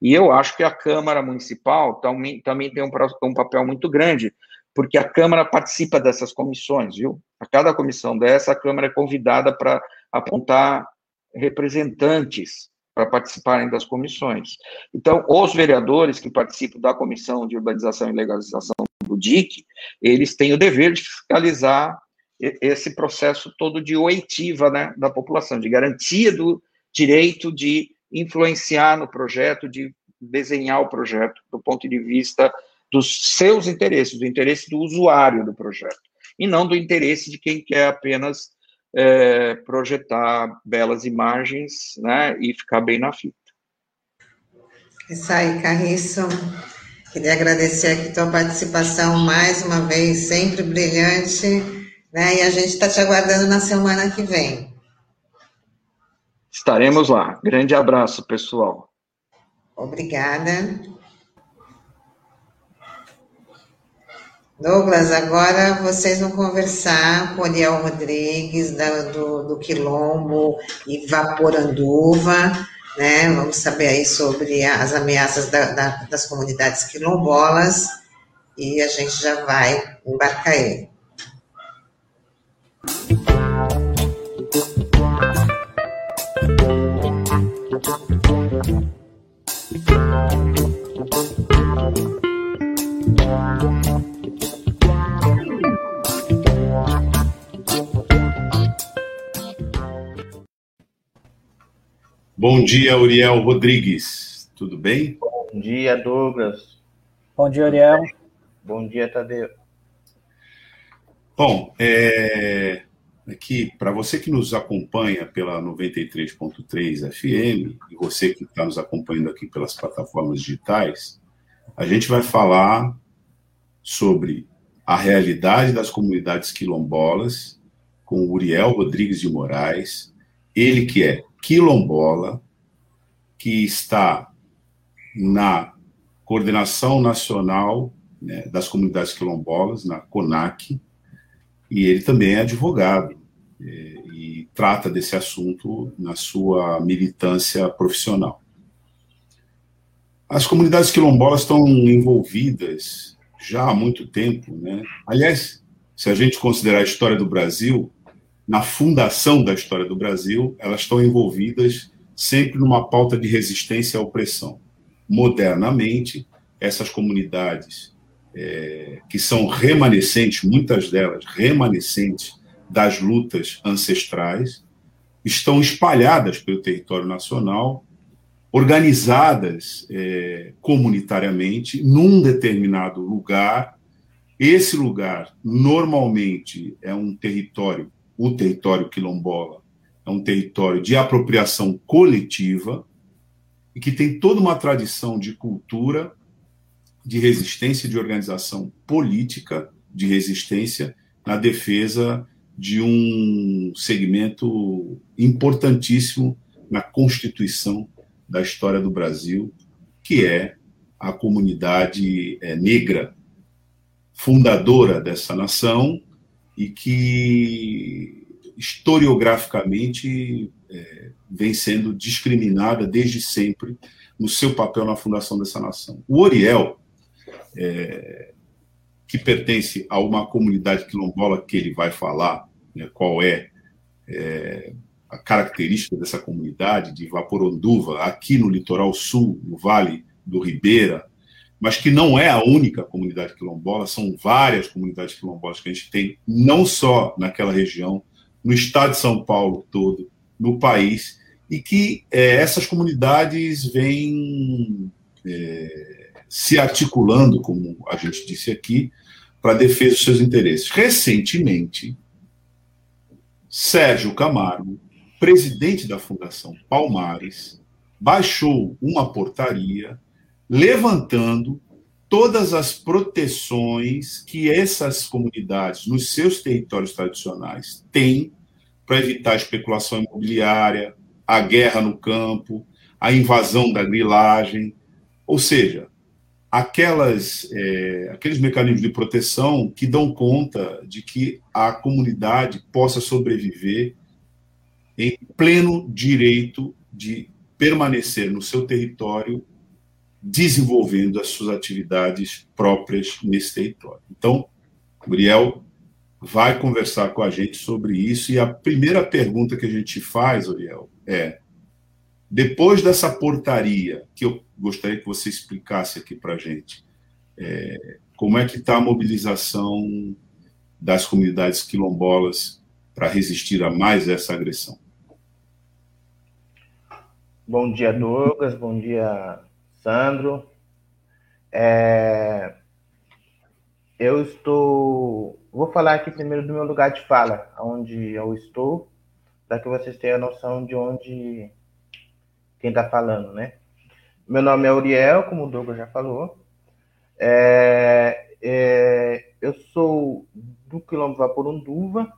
E eu acho que a Câmara Municipal também, também tem um, um papel muito grande, porque a Câmara participa dessas comissões, viu? A cada comissão dessa, a Câmara é convidada para apontar representantes para participarem das comissões. Então, os vereadores que participam da Comissão de Urbanização e Legalização do DIC, eles têm o dever de fiscalizar esse processo todo de oitiva né, da população, de garantia do direito de influenciar no projeto, de desenhar o projeto do ponto de vista dos seus interesses, do interesse do usuário do projeto, e não do interesse de quem quer apenas é, projetar belas imagens né, e ficar bem na fita. Isso aí, Carriço. Queria agradecer aqui tua participação mais uma vez, sempre brilhante né? E a gente está te aguardando na semana que vem. Estaremos lá. Grande abraço, pessoal. Obrigada. Douglas, agora vocês vão conversar com o Ariel Rodrigues, da, do, do Quilombo e Vaporanduva, né? Vamos saber aí sobre as ameaças da, da, das comunidades quilombolas e a gente já vai embarcar ele. Bom dia, Uriel Rodrigues. Tudo bem? Bom Bom dia, Douglas. Bom dia, Ariel. Bom dia, Tadeu. Bom, é, aqui, para você que nos acompanha pela 93.3 FM e você que está nos acompanhando aqui pelas plataformas digitais, a gente vai falar sobre a realidade das comunidades quilombolas com o Uriel Rodrigues de Moraes, ele que é quilombola, que está na Coordenação Nacional né, das Comunidades Quilombolas, na CONAC, e ele também é advogado é, e trata desse assunto na sua militância profissional. As comunidades quilombolas estão envolvidas já há muito tempo, né? Aliás, se a gente considerar a história do Brasil, na fundação da história do Brasil, elas estão envolvidas sempre numa pauta de resistência à opressão. Modernamente, essas comunidades é, que são remanescentes, muitas delas remanescentes das lutas ancestrais, estão espalhadas pelo território nacional, organizadas é, comunitariamente num determinado lugar. Esse lugar, normalmente, é um território, o território quilombola, é um território de apropriação coletiva e que tem toda uma tradição de cultura de resistência de organização política de resistência na defesa de um segmento importantíssimo na constituição da história do Brasil, que é a comunidade é, negra, fundadora dessa nação e que historiograficamente é, vem sendo discriminada desde sempre no seu papel na fundação dessa nação. O Oriel, é, que pertence a uma comunidade quilombola que ele vai falar, né, qual é, é, a característica dessa comunidade de Vaporonduva, aqui no litoral sul, no Vale do Ribeira, mas que não é a única comunidade quilombola, são várias comunidades quilombolas que a gente tem, não só naquela região, no estado de São Paulo todo, no país, e que é, essas comunidades vêm é, se articulando, como a gente disse aqui, para defesa dos seus interesses. Recentemente, Sérgio Camargo, presidente da Fundação Palmares, baixou uma portaria levantando todas as proteções que essas comunidades nos seus territórios tradicionais têm para evitar a especulação imobiliária, a guerra no campo, a invasão da grilagem, ou seja, aquelas, é, aqueles mecanismos de proteção que dão conta de que a comunidade possa sobreviver em pleno direito de permanecer no seu território, desenvolvendo as suas atividades próprias nesse território. Então, Uriel vai conversar com a gente sobre isso e a primeira pergunta que a gente faz, Uriel, é depois dessa portaria, que eu gostaria que você explicasse aqui para a gente, é, como é que está a mobilização das comunidades quilombolas para resistir a mais essa agressão? Bom dia, Douglas. Bom dia, Sandro. É, eu estou. Vou falar aqui primeiro do meu lugar de fala, onde eu estou, para que vocês tenham a noção de onde quem está falando, né? Meu nome é Uriel, como o Douglas já falou. É, é, eu sou do quilombo Vaporunduva.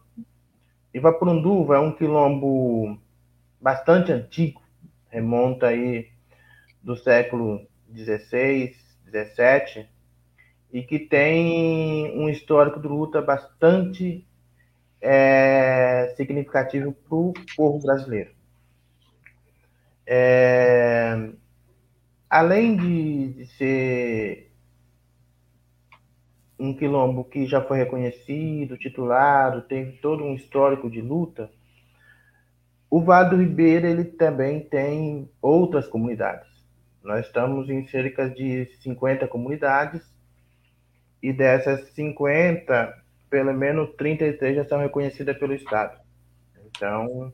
E Vaporunduva é um quilombo bastante antigo, remonta aí do século XVI, XVII, e que tem um histórico de luta bastante é, significativo para o povo brasileiro. É, além de, de, ser um quilombo que já foi reconhecido, titulado, teve todo um histórico de luta, o Vale do Ribeira ele também tem outras comunidades. Nós estamos em cerca de 50 comunidades e dessas 50, pelo menos 33 já são reconhecidas pelo Estado. Então,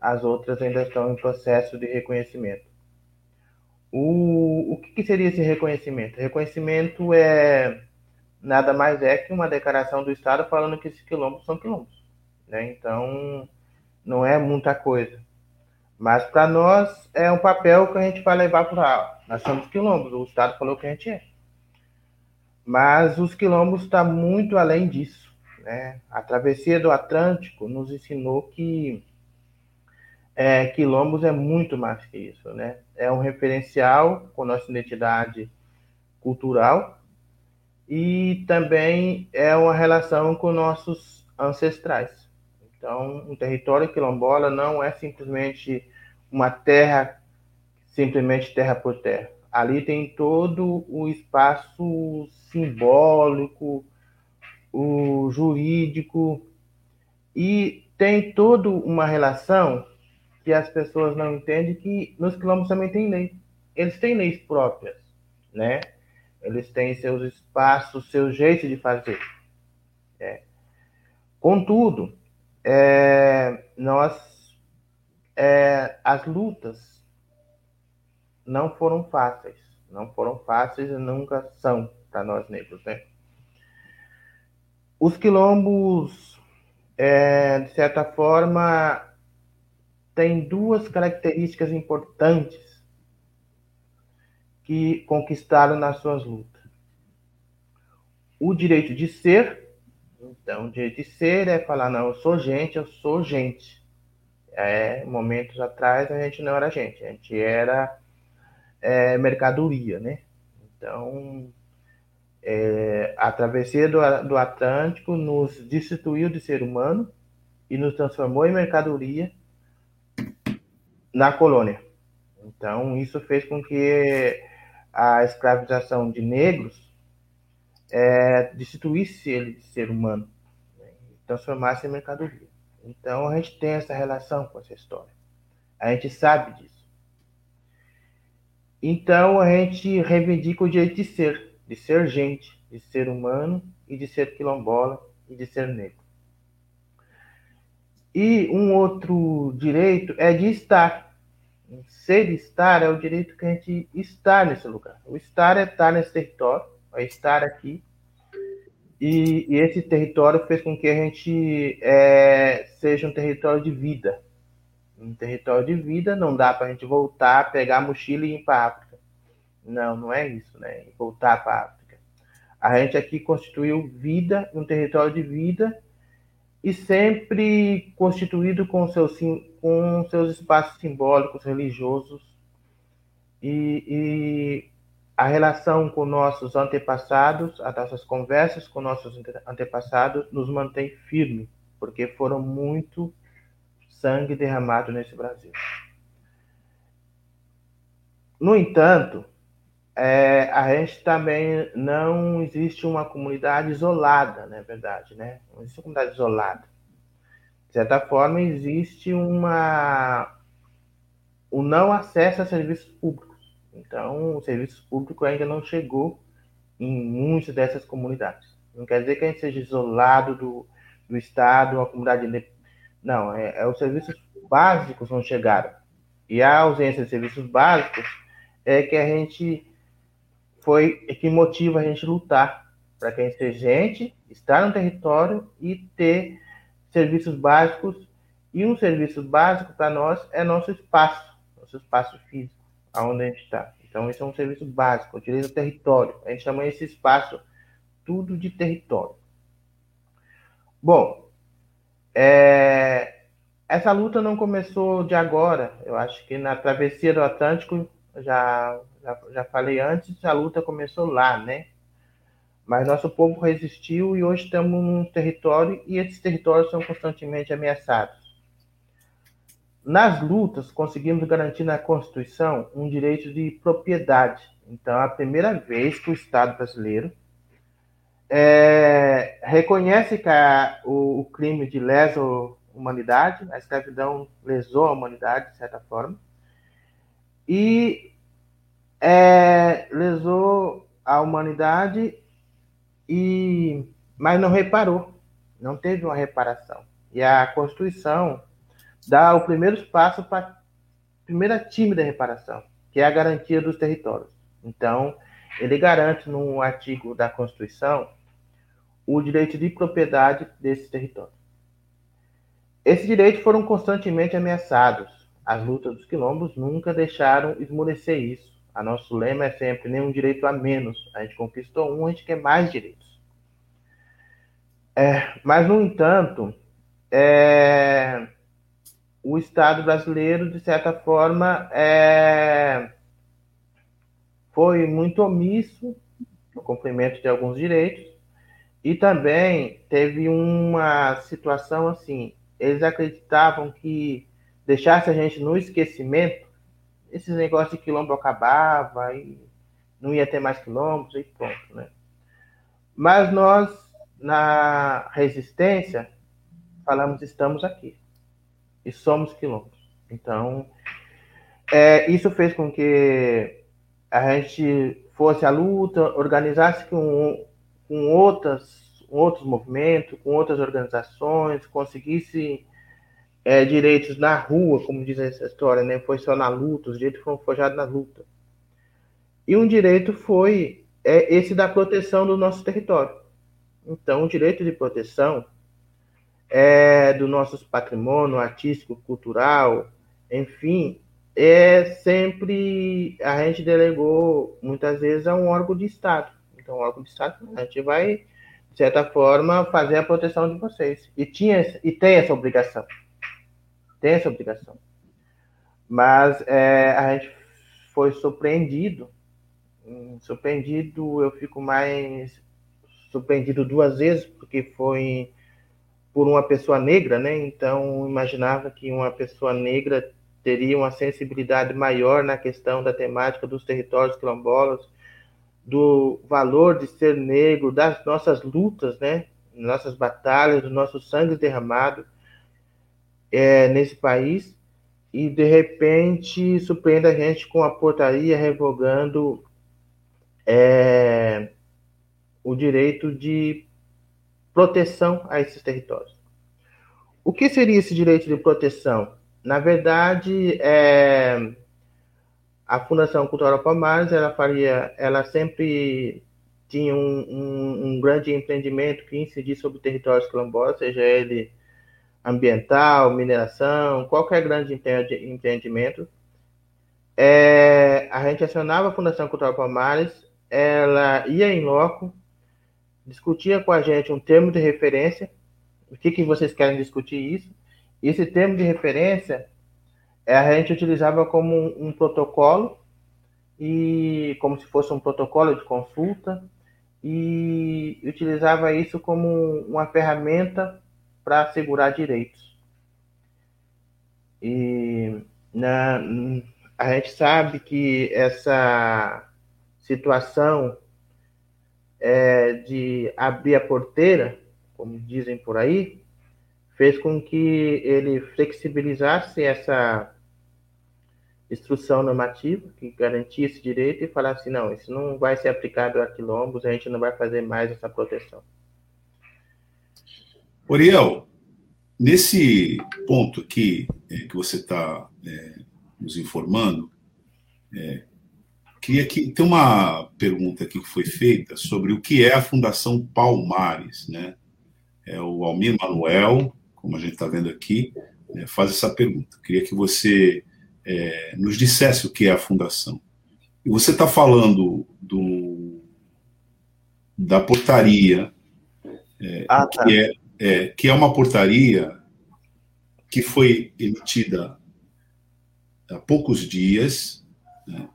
as outras ainda estão em processo de reconhecimento. O, o que, que seria esse reconhecimento? Reconhecimento é nada mais é que uma declaração do Estado falando que esses quilombos são quilombos. Né? Então, não é muita coisa. Mas para nós é um papel que a gente vai levar para. Nós somos quilombos, o Estado falou que a gente é. Mas os quilombos está muito além disso. Né? A travessia do Atlântico nos ensinou que é, quilombos é muito mais que isso. Né? É um referencial com nossa identidade cultural e também é uma relação com nossos ancestrais. Então, um território quilombola não é simplesmente uma terra, simplesmente terra por terra ali tem todo o espaço simbólico, o jurídico, e tem toda uma relação que as pessoas não entendem que nos quilombos também tem lei. Eles têm leis próprias, né? Eles têm seus espaços, seu jeito de fazer. É. Contudo, é, nós, é, as lutas não foram fáceis. Não foram fáceis e nunca são para nós negros, né? Os quilombos, é, de certa forma, têm duas características importantes que conquistaram nas suas lutas. O direito de ser, então, o direito de ser é falar, não, eu sou gente, eu sou gente. É, momentos atrás a gente não era gente, a gente era é, mercadoria, né? Então, é, a travessia do, do Atlântico nos destituiu de ser humano e nos transformou em mercadoria na colônia. Então, isso fez com que a escravização de negros é, destituísse ele de ser humano, né? transformasse em mercadoria. Então, a gente tem essa relação com essa história. A gente sabe disso. Então a gente reivindica o direito de ser, de ser gente, de ser humano e de ser quilombola e de ser negro. E um outro direito é de estar. Ser e estar é o direito que a gente está nesse lugar. O estar é estar nesse território, é estar aqui. E, e esse território fez com que a gente é, seja um território de vida, um território de vida, não dá para a gente voltar, pegar a mochila e ir para a África. Não, não é isso, né? Voltar para a África. A gente aqui constituiu vida, um território de vida, e sempre constituído com seus, com seus espaços simbólicos, religiosos, e, e a relação com nossos antepassados, as nossas conversas com nossos antepassados nos mantém firme, porque foram muito sangue derramado nesse Brasil. No entanto, é, a gente também não existe uma comunidade isolada, na é verdade, né? Não existe uma comunidade isolada. De certa forma, existe uma o não acesso a serviços públicos. Então, o serviço público ainda não chegou em muitas dessas comunidades. Não quer dizer que a gente seja isolado do, do Estado, uma comunidade não, é, é os serviços básicos não chegaram. E a ausência de serviços básicos é que a gente foi é que motiva a gente lutar para que a gente seja gente, estar no território e ter serviços básicos. E um serviço básico para nós é nosso espaço, nosso espaço físico, aonde a gente está. Então, esse é um serviço básico, utiliza o território. A gente chama esse espaço tudo de território. Bom, é, essa luta não começou de agora. Eu acho que na travessia do Atlântico, já, já, já falei antes, a luta começou lá, né? Mas nosso povo resistiu e hoje estamos num território e esses territórios são constantemente ameaçados. Nas lutas, conseguimos garantir na Constituição um direito de propriedade. Então, é a primeira vez que o Estado brasileiro é, reconhece que a, o, o, crime de lesa humanidade, a escravidão lesou a humanidade, de certa forma, e é, lesou a humanidade, e, mas não reparou, não teve uma reparação. E a Constituição dá o primeiro passo para a primeira tímida reparação, que é a garantia dos territórios. Então, ele garante no artigo da Constituição o direito de propriedade desses territórios. Esses direitos foram constantemente ameaçados. As lutas dos quilombos nunca deixaram esmorecer isso. A nosso lema é sempre nenhum direito a menos. A gente conquistou um, a gente quer mais direitos. É, mas, no entanto, é, o Estado brasileiro, de certa forma, é, foi muito omisso no cumprimento de alguns direitos e também teve uma situação assim, eles acreditavam que deixasse a gente no esquecimento, esses negócios de quilombo acabava e não ia ter mais quilombos e pronto, né? Mas nós, na resistência, falamos, estamos aqui e somos quilombos. Então, é, isso fez com que a gente fosse à luta, organizasse com, com outras, outros movimentos, com outras organizações, conseguisse é, direitos na rua, como diz essa história, né? Foi só na luta, os direitos foram forjados na luta. E um direito foi é, esse da proteção do nosso território. Então, o direito de proteção é, do nosso patrimônio artístico, cultural, enfim, é sempre a gente delegou muitas vezes a um órgão de Estado. Então, o órgão de Estado, a gente vai, de certa forma, fazer a proteção de vocês. E, tinha, e tem essa obrigação. Tem essa obrigação. Mas é, a gente foi surpreendido. Hum, surpreendido, eu fico mais surpreendido duas vezes, porque foi por uma pessoa negra, né? Então, imaginava que uma pessoa negra teria uma sensibilidade maior na questão da temática dos territórios quilombolas, do valor de ser negro, das nossas lutas, né? Nossas batalhas, do nosso sangue derramado é, nesse país. E, de repente, surpreende a gente com a portaria revogando é, o direito de proteção a esses territórios. O que seria esse direito de proteção? Na verdade, é, a Fundação Cultural Palmares, ela faria, ela sempre tinha um, um, um grande empreendimento que incidia sobre territórios quilombolas, seja ele ambiental, mineração, qualquer grande empreendimento. É, a gente acionava a Fundação Cultural Palmares, ela ia em loco, discutia com a gente um termo de referência, o que, que vocês querem discutir isso, esse termo de referência é, a gente utilizava como um, um protocolo e como se fosse um protocolo de consulta e utilizava isso como uma ferramenta para assegurar direitos. E na, a gente sabe que essa situação é, de abrir a porteira, como dizem por aí, fez com que ele flexibilizasse essa instrução normativa que garantia esse direito e falasse não, isso não vai ser aplicado a quilombos, a gente não vai fazer mais essa proteção. Oriel, nesse ponto aqui é, que você está é, nos informando, é, queria que tem uma pergunta aqui que foi feita sobre o que é a Fundação Palmares, né? É o Almir Manuel como a gente está vendo aqui, né, faz essa pergunta. Queria que você é, nos dissesse o que é a fundação. E você está falando do, da portaria, é, ah, tá. que, é, é, que é uma portaria que foi emitida há poucos dias né,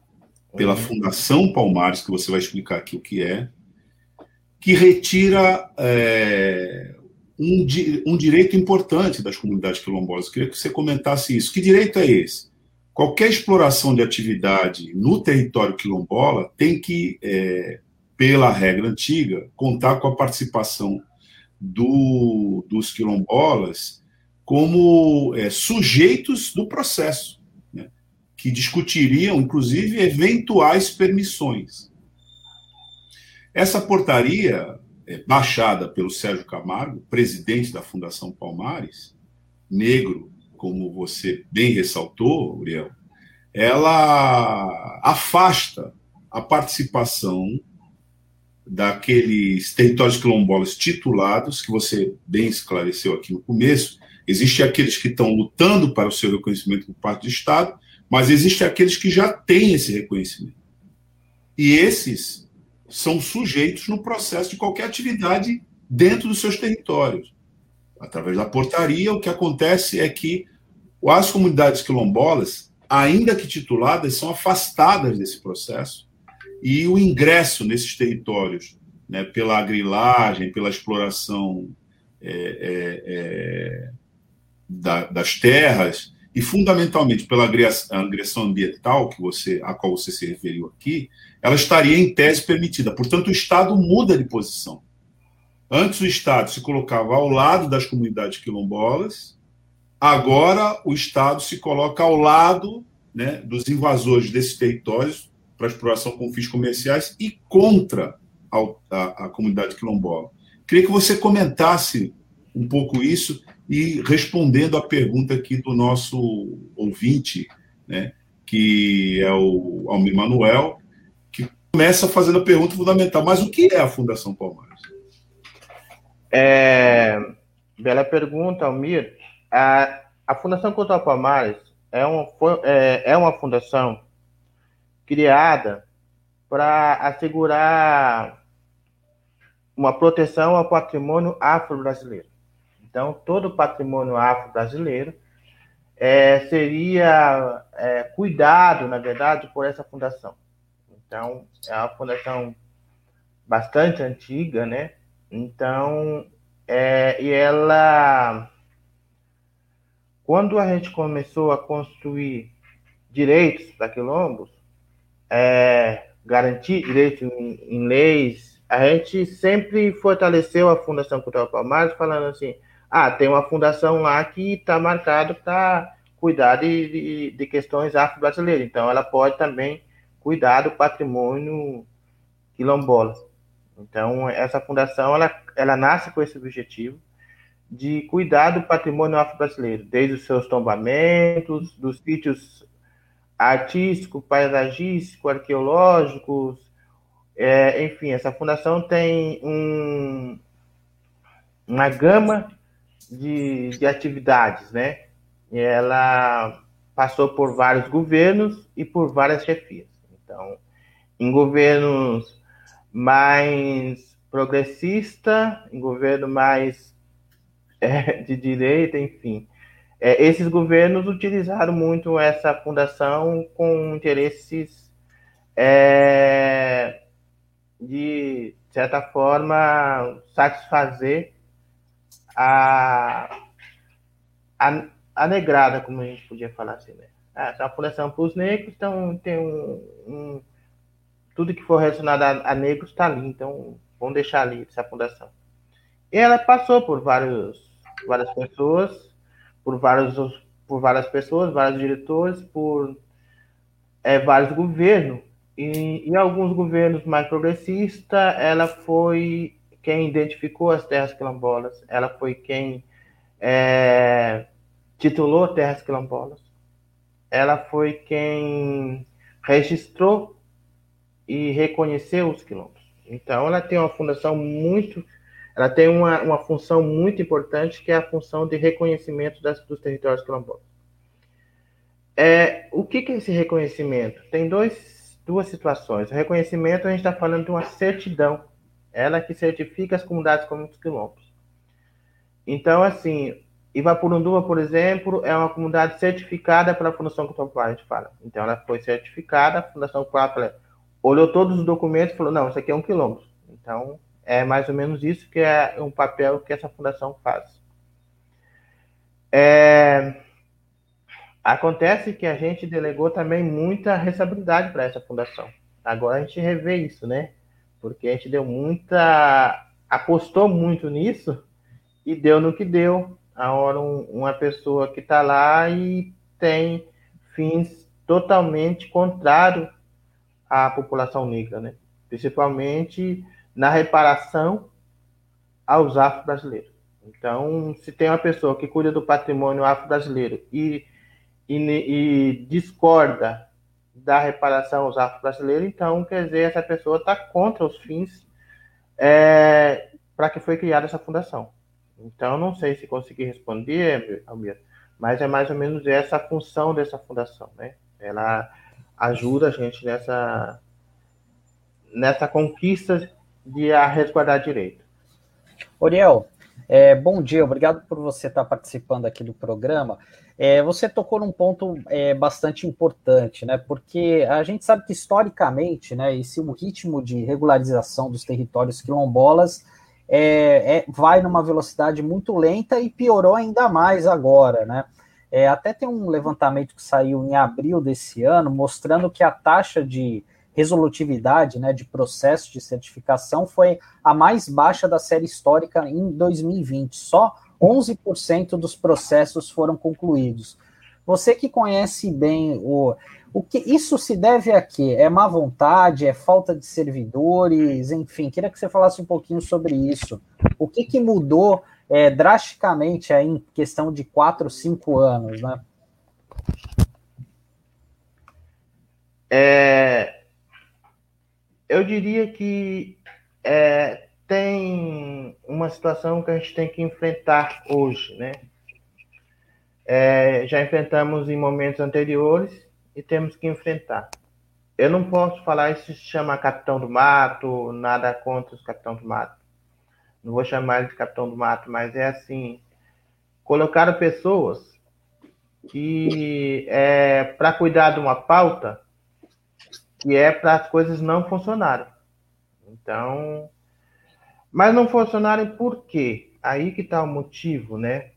pela uhum. Fundação Palmares, que você vai explicar aqui o que é, que retira é, um, um direito importante das comunidades quilombolas. Eu queria que você comentasse isso. Que direito é esse? Qualquer exploração de atividade no território quilombola tem que, é, pela regra antiga, contar com a participação do, dos quilombolas como é, sujeitos do processo, que discutiriam, inclusive, eventuais permissões. Essa portaria é, baixada pelo Sérgio Camargo, presidente da Fundação Palmares, negro, como você bem ressaltou, Uriel, ela afasta a participação daqueles territórios quilombolas titulados, que você bem esclareceu aqui no começo. Existem aqueles que estão lutando para o seu reconhecimento por parte do Estado, mas existem aqueles que já têm esse reconhecimento. E esses são sujeitos no processo de qualquer atividade dentro dos seus territórios. Através da portaria, o que acontece é que as comunidades quilombolas, ainda que tituladas, são afastadas desse processo e o ingresso nesses territórios, né, pela grilagem, pela exploração é, é, é, da, das terras e fundamentalmente pela agressão ambiental que você, a qual você se referiu aqui, ela estaria em tese permitida. Portanto, o Estado muda de posição. Antes o Estado se colocava ao lado das comunidades quilombolas, agora o Estado se coloca ao lado né, dos invasores desses territórios para exploração com fins comerciais e contra a, a, a comunidade quilombola. Queria que você comentasse um pouco isso e respondendo à pergunta aqui do nosso ouvinte, né, que é o Almir Manuel, que começa fazendo a pergunta fundamental: mas o que é a Fundação Palmares? É, bela pergunta, Almir. A, a Fundação Cultural Palmares é uma, é, é uma fundação criada para assegurar uma proteção ao patrimônio afro-brasileiro. Então, todo o patrimônio afro-brasileiro é, seria é, cuidado, na verdade, por essa fundação. Então, é uma fundação bastante antiga, né? Então, é, e ela, quando a gente começou a construir direitos para quilombos, é, garantir direitos em, em, leis, a gente sempre fortaleceu a Fundação Cultural Palmares, falando assim, ah, tem uma fundação lá que está marcado para cuidar de, de, de questões afro-brasileiras, então ela pode também cuidar do patrimônio quilombola. Então, essa fundação, ela, ela nasce com esse objetivo de cuidar do patrimônio afro-brasileiro, desde os seus tombamentos, dos sítios artísticos, paisagísticos, arqueológicos, é, enfim, essa fundação tem um, uma gama de, de atividades, né? Ela passou por vários governos e por várias chefias. Então, em governos mais progressista, em governo mais é, de direita, enfim, é, esses governos utilizaram muito essa fundação com interesses é, de, certa forma, satisfazer a, a, a negrada, como a gente podia falar assim, né? Ah, a fundação para os negros, então tem um, um, tudo que for relacionado a, a negros está ali, então vamos deixar ali essa fundação. E ela passou por vários, várias pessoas, por vários por várias pessoas, vários diretores, por é, vários governos. E alguns governos mais progressistas, ela foi quem identificou as terras quilombolas, ela foi quem é, titulou terras quilombolas, ela foi quem registrou e reconheceu os quilombos. Então, ela tem uma fundação muito ela tem uma, uma função muito importante, que é a função de reconhecimento das, dos territórios quilombolas. É, o que, que é esse reconhecimento? Tem dois, duas situações. O reconhecimento, a gente está falando de uma certidão, ela que certifica as comunidades como os quilombos. Então, assim, Ivapurunduva, por exemplo, é uma comunidade certificada pela Fundação Cultural, a gente fala. Então, ela foi certificada, a Fundação Cultural olhou todos os documentos e falou, não, isso aqui é um quilombo. Então, é mais ou menos isso que é um papel que essa fundação faz. É... Acontece que a gente delegou também muita responsabilidade para essa fundação. Agora a gente revê isso, né? Porque a gente deu muita. apostou muito nisso e deu no que deu. A hora um, uma pessoa que está lá e tem fins totalmente contrários à população negra, né? Principalmente na reparação aos afro-brasileiros. Então, se tem uma pessoa que cuida do patrimônio afro-brasileiro e, e, e, discorda dar reparação aos afro-brasileiros, então, quer dizer, essa pessoa está contra os fins é, para que foi criada essa fundação. Então, não sei se consegui responder, Almir, mas é mais ou menos essa a função dessa fundação, né? Ela ajuda a gente nessa, nessa conquista de a resguardar direito. Oriel, é, bom dia, obrigado por você estar participando aqui do programa. É, você tocou num ponto é, bastante importante, né? Porque a gente sabe que historicamente, né, esse o ritmo de regularização dos territórios quilombolas é, é, vai numa velocidade muito lenta e piorou ainda mais agora, né? É, até tem um levantamento que saiu em abril desse ano mostrando que a taxa de resolutividade né, de processo de certificação foi a mais baixa da série histórica em 2020. Só 11% dos processos foram concluídos. Você que conhece bem o, o que isso se deve a quê? É má vontade, é falta de servidores, enfim, queria que você falasse um pouquinho sobre isso. O que, que mudou é, drasticamente aí em questão de quatro, cinco anos, né? É, eu diria que é, tem uma situação que a gente tem que enfrentar hoje, né? É, já enfrentamos em momentos anteriores e temos que enfrentar. Eu não posso falar isso se chama Capitão do Mato, nada contra os Capitão do Mato. Não vou chamar ele de Capitão do Mato, mas é assim: colocaram pessoas que é para cuidar de uma pauta que é para as coisas não funcionarem. Então, mas não funcionarem por quê? Aí que está o motivo, né?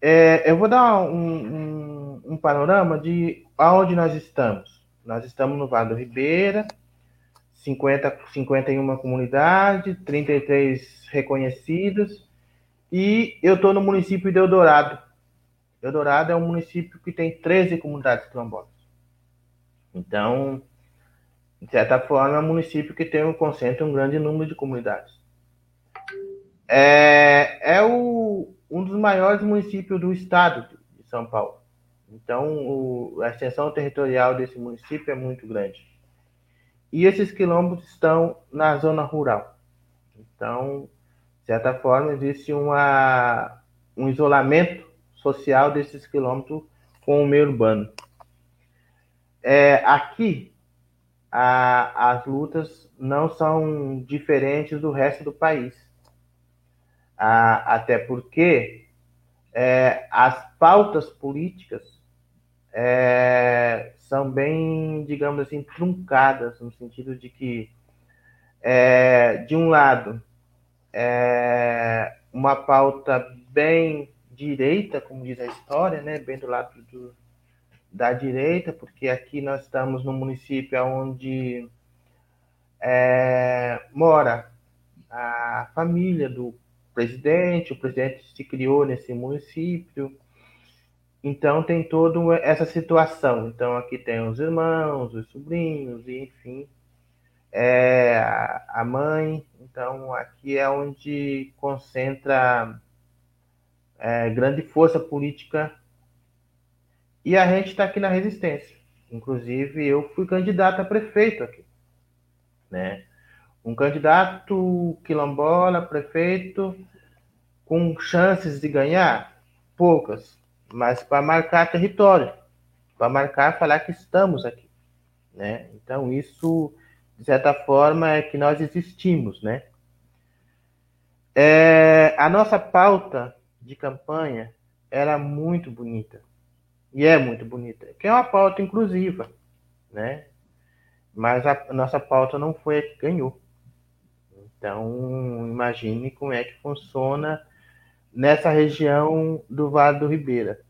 É, eu vou dar um, um, um, panorama de aonde nós estamos. Nós estamos no Vale do Ribeira, 50, 51 comunidades, 33 reconhecidos, e eu estou no município de Eldorado. Eldorado é um município que tem 13 comunidades quilombolas. Então, de certa forma, é um município que tem um concentra um grande número de comunidades. É, é o, um dos maiores municípios do estado de São Paulo. Então, o, a extensão territorial desse município é muito grande. E esses quilombos estão na zona rural. Então, de certa forma, existe uma, um isolamento social desses quilômetros com o meio urbano. É, aqui, a, as lutas não são diferentes do resto do país. até porque é, as pautas políticas é, são bem, digamos assim, truncadas, no sentido de que, é, de um lado, é, uma pauta bem direita, como diz a história, né, bem do lado do, da direita, porque aqui nós estamos no município onde é, mora a família do presidente, o presidente se criou nesse município, então tem toda essa situação. Então aqui tem os irmãos, os sobrinhos, e enfim, é, a mãe. Então aqui é onde concentra é, grande força política e a gente está aqui na resistência. Inclusive, eu fui candidato a prefeito aqui. Né? Um candidato quilombola, prefeito, com chances de ganhar? Poucas, mas para marcar território, para marcar, falar que estamos aqui. Né? Então, isso, de certa forma, é que nós existimos. Né? É, a nossa pauta de campanha era muito bonita e é muito bonita, que é uma pauta inclusiva, né? Mas a nossa pauta não foi a que ganhou. Então, imagine como é que funciona nessa região do Vale do Ribeira.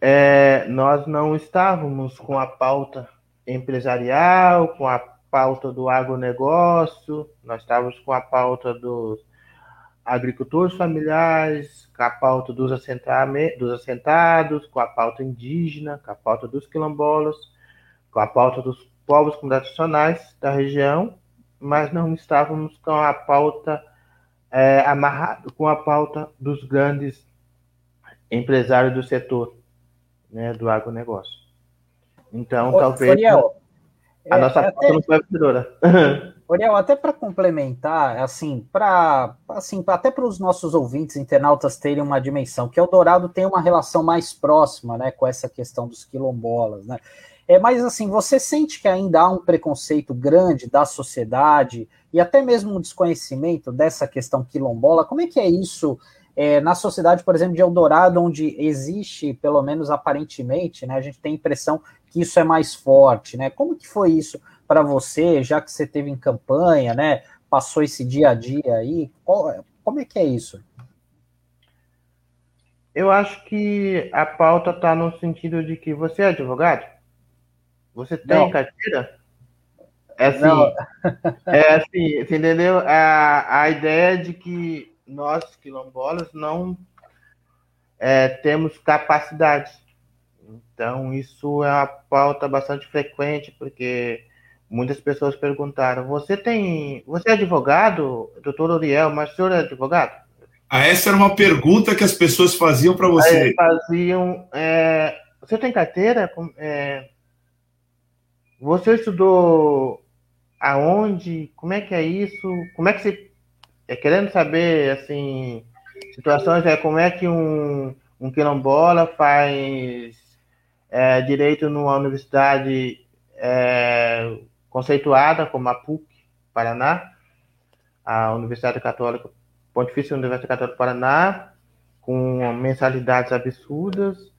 É, nós não estávamos com a pauta empresarial, com a pauta do agronegócio, nós estávamos com a pauta dos agricultores familiares, com a pauta dos, dos assentados, com a pauta indígena, com a pauta dos quilombolas, com a pauta dos povos tradicionais da região, mas não estávamos com a pauta é, amarrado com a pauta dos grandes empresários do setor né, do agronegócio. Então, Ô, talvez Ariel, a é, nossa é, até... não foi vencedora. Oriel, até para complementar, assim, para assim, até para os nossos ouvintes internautas terem uma dimensão, que Eldorado tem uma relação mais próxima, né, com essa questão dos quilombolas, né? É, mas assim, você sente que ainda há um preconceito grande da sociedade e até mesmo um desconhecimento dessa questão quilombola? Como é que é isso é, na sociedade, por exemplo, de Eldorado, onde existe, pelo menos aparentemente, né, a gente tem a impressão que isso é mais forte, né? Como que foi isso para você, já que você teve em campanha, né? Passou esse dia a dia aí, qual, como é que é isso? Eu acho que a pauta está no sentido de que você é advogado? Você tem Não. carteira? É assim, é assim, você entendeu? A, a ideia de que nós, quilombolas, não é, temos capacidade. Então, isso é uma pauta bastante frequente, porque muitas pessoas perguntaram: você tem. Você é advogado, doutor Uriel, mas o senhor é advogado? Ah, essa era uma pergunta que as pessoas faziam para você. Aí, faziam. É, você tem carteira? É, você estudou aonde? Como é que é isso? Como é que você. É, querendo saber, assim, situações, é como é que um, um quilombola faz é, direito numa universidade é, conceituada como a PUC, Paraná, a Universidade Católica, Pontifícia Universidade Católica do Paraná, com mensalidades absurdas,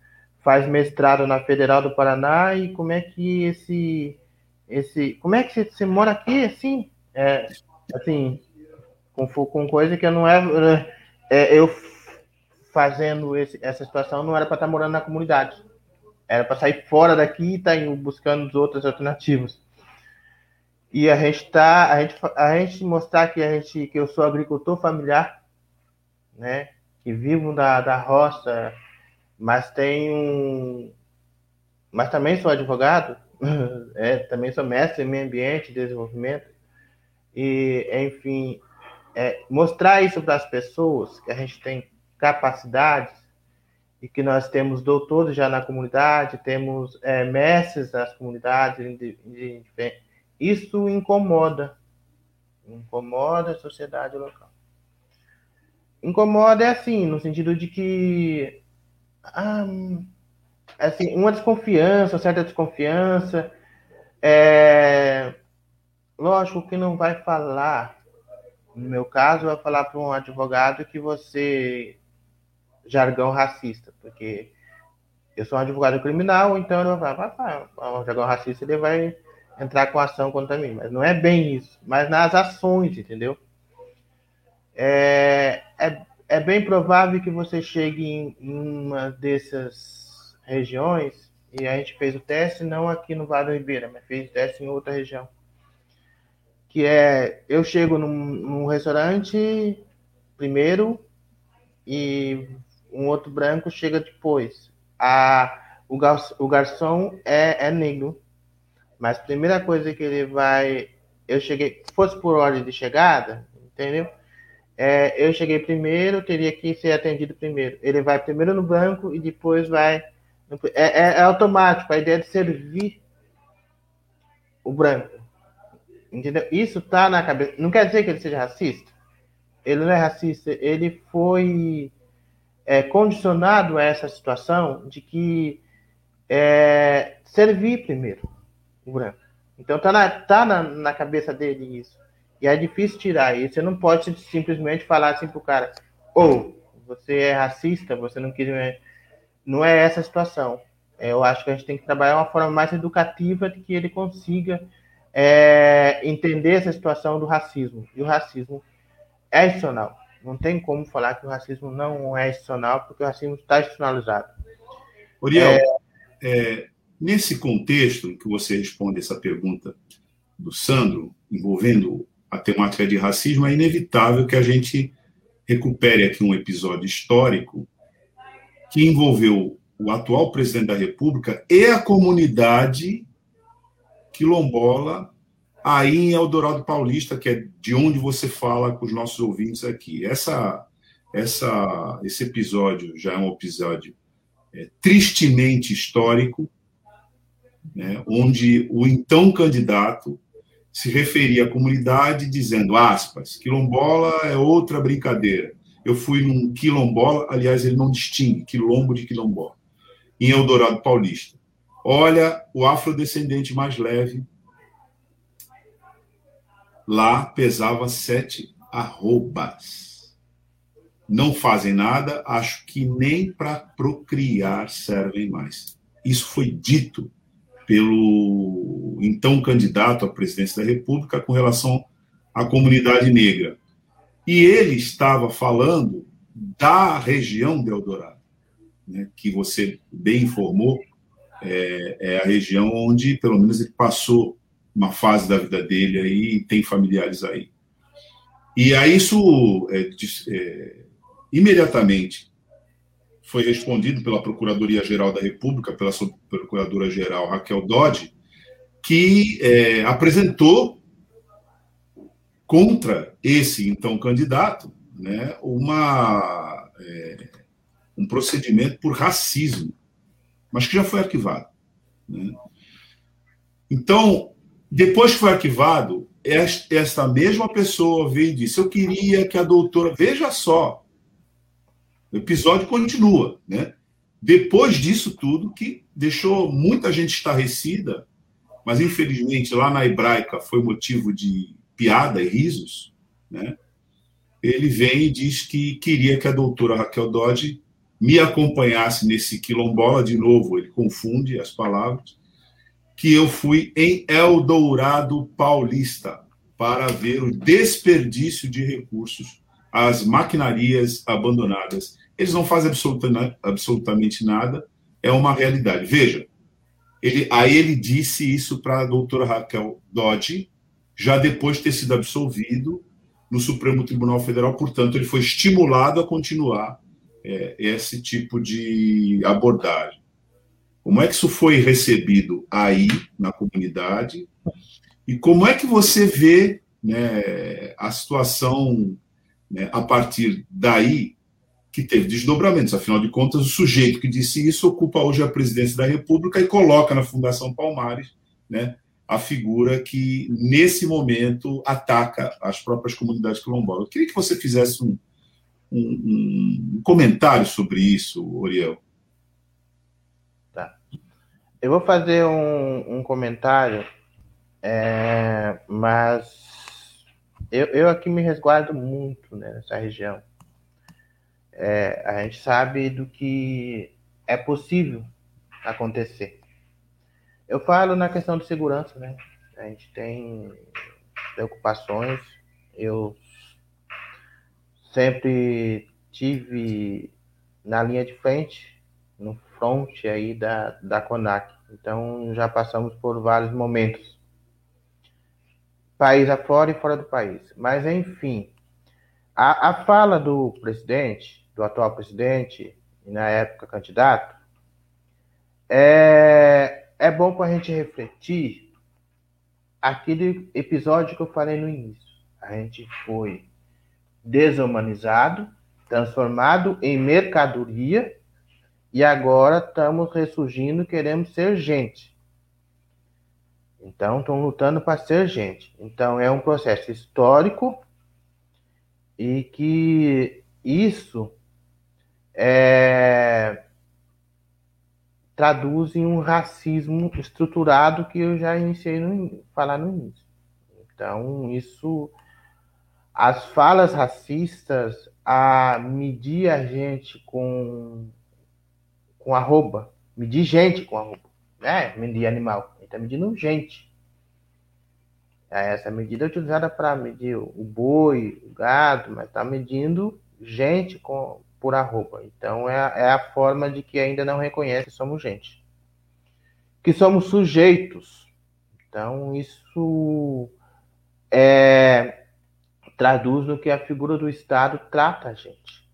faz mestrado na Federal do Paraná e como é que esse esse como é que você, você mora aqui assim? É, assim com, com coisa que não é, é eu fazendo esse, essa situação não era para estar tá morando na comunidade era para sair fora daqui e estar tá buscando outras alternativas e a gente tá a gente a gente mostrar que a gente que eu sou agricultor familiar né que vivo da, da roça mas tenho. Mas também sou advogado, é, também sou mestre em meio ambiente desenvolvimento. E, enfim, é, mostrar isso para as pessoas, que a gente tem capacidades e que nós temos doutores já na comunidade, temos é, mestres nas comunidades, de, de, de, isso incomoda, incomoda a sociedade local. Incomoda é assim, no sentido de que ah, assim, uma desconfiança, certa desconfiança. É, lógico que não vai falar, no meu caso, vai falar para um advogado que você jargão racista, porque eu sou um advogado criminal, então ele vai falar, ah, um jargão racista, ele vai entrar com ação contra mim, mas não é bem isso, mas nas ações, entendeu? É, é, é bem provável que você chegue em, uma dessas regiões, e a gente fez o teste não aqui no Vale do Ribeira, mas fez o teste em outra região. Que é, eu chego num, num restaurante primeiro e um outro branco chega depois. A, o, gar, o garçom é, é negro, mas a primeira coisa que ele vai. Eu cheguei, fosse por ordem de chegada, entendeu? é, eu cheguei primeiro, teria que ser atendido primeiro. Ele vai primeiro no banco e depois vai. É, é, é automático, a ideia de servir o branco. Entendeu? Isso tá na cabeça. Não quer dizer que ele seja racista. Ele não é racista, ele foi é, condicionado a essa situação de que é, servir primeiro o branco. Então tá na, tá na, na cabeça dele isso. E é difícil tirar isso. Você não pode simplesmente falar assim pro cara, ou oh, você é racista, você não quis. Não é essa a situação. É, eu acho que a gente tem que trabalhar uma forma mais educativa de que ele consiga é, entender essa situação do racismo. E o racismo é institucional. Não tem como falar que o racismo não é institucional, porque o racismo está institucionalizado. Uriel, é... É, nesse contexto que você responde essa pergunta do Sandro, envolvendo a temática de racismo, é inevitável que a gente recupere aqui um episódio histórico que envolveu o atual presidente da República e a comunidade quilombola aí em Eldorado Paulista, que é de onde você fala com os nossos ouvintes aqui. Essa, essa, esse episódio já é um episódio é, tristemente histórico, né, onde o então candidato se referia à comunidade dizendo, aspas, quilombola é outra brincadeira. Eu fui num quilombola, aliás, ele não distingue quilombo de quilombola, em Eldorado Paulista. Olha, o afrodescendente mais leve lá pesava sete arrobas. Não fazem nada, acho que nem para procriar servem mais. Isso foi dito pelo então candidato à presidência da República com relação à comunidade negra. E ele estava falando da região de Eldorado, né, que você bem informou, é, é, a região onde, pelo menos, ele passou uma fase da vida dele aí e tem familiares aí. E aí isso é, é, imediatamente foi respondido pela Procuradoria-Geral da República, pela Procuradora-Geral Raquel Dodge, que é, apresentou contra esse então candidato né, uma, é, um procedimento por racismo, mas que já foi arquivado. Né? Então, depois que foi arquivado, esta mesma pessoa veio e disse: Eu queria que a doutora. Veja só, o episódio continua, né? Depois disso tudo, que deixou muita gente estarrecida, mas infelizmente lá na hebraica foi motivo de piada e risos, né? Ele vem e diz que queria que a doutora Raquel Dodge me acompanhasse nesse quilombola, de novo, ele confunde as palavras, que eu fui em Eldorado Paulista para ver o desperdício de recursos, as maquinarias abandonadas eles não fazem absolutamente, nada, é uma realidade. Veja, ele, aí ele disse isso para a doutora Raquel Dodge, já depois de ter sido absolvido no Supremo Tribunal Federal, portanto, ele foi estimulado a continuar é, esse tipo de abordagem. Como é que isso foi recebido aí na comunidade? E como é que você vê né, a situação né, a partir daí que teve desdobramentos. Afinal de contas, o sujeito que disse isso ocupa hoje a presidência da República e coloca na Fundação Palmares né, a figura que, nesse momento, ataca as próprias comunidades quilombolas. Eu queria que você fizesse um, um, um comentário sobre isso, Oriel. Tá. Eu vou fazer um, um comentário, é, mas eu, eu aqui me resguardo muito né, nessa região é, a gente sabe do que é possível acontecer. Eu falo na questão de segurança, né? A gente tem preocupações. Eu sempre tive na linha de frente, no front aí da, da CONAC. Então já passamos por vários momentos. País afora e fora do país. Mas enfim, a, a fala do presidente do atual presidente e na época candidato, é, é bom para a gente refletir aquele episódio que eu falei no início. A gente foi desumanizado, transformado em mercadoria e agora estamos ressurgindo, queremos ser gente. Então, estão lutando para ser gente. Então, é um processo histórico e que isso é, traduzem um racismo estruturado que eu já iniciei no falar no início. Então, isso, as falas racistas, a medir a gente com, com arroba, medir gente com arroba, né? Medir animal, ele está medindo gente. Essa medida é utilizada para medir o boi, o gado, mas está medindo gente com, por arroba. Então é, é a forma de que ainda não reconhece que somos gente. Que somos sujeitos. Então isso é, traduz no que a figura do Estado trata a gente.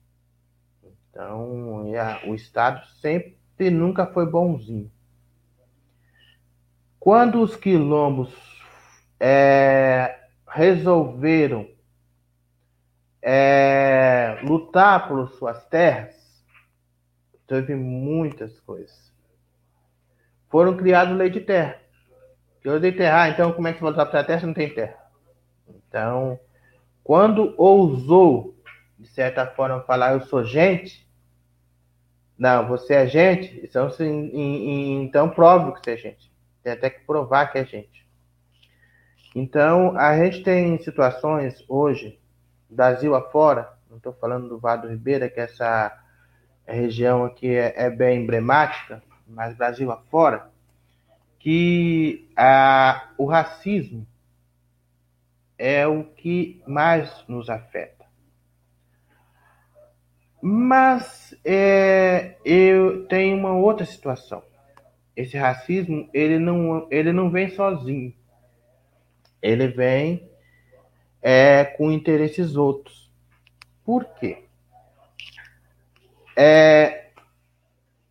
Então o Estado sempre nunca foi bonzinho. Quando os quilombos é, resolveram é, lutar por suas terras, teve muitas coisas. foram criados lei de terra. Eu dei terra, ah, então como é que você voltar para a terra se não tem terra? Então, quando ousou, de certa forma, falar eu sou gente, não, você é gente, então, então prove que você é gente. Tem até que provar que é gente. Então, a gente tem situações hoje, Brasil afora, não estou falando do Vado Ribeira, que essa região aqui é, é bem emblemática, mas Brasil afora, que a, o racismo é o que mais nos afeta. Mas é, eu tenho uma outra situação. Esse racismo ele não, ele não vem sozinho. Ele vem é, com interesses outros. Por quê? É,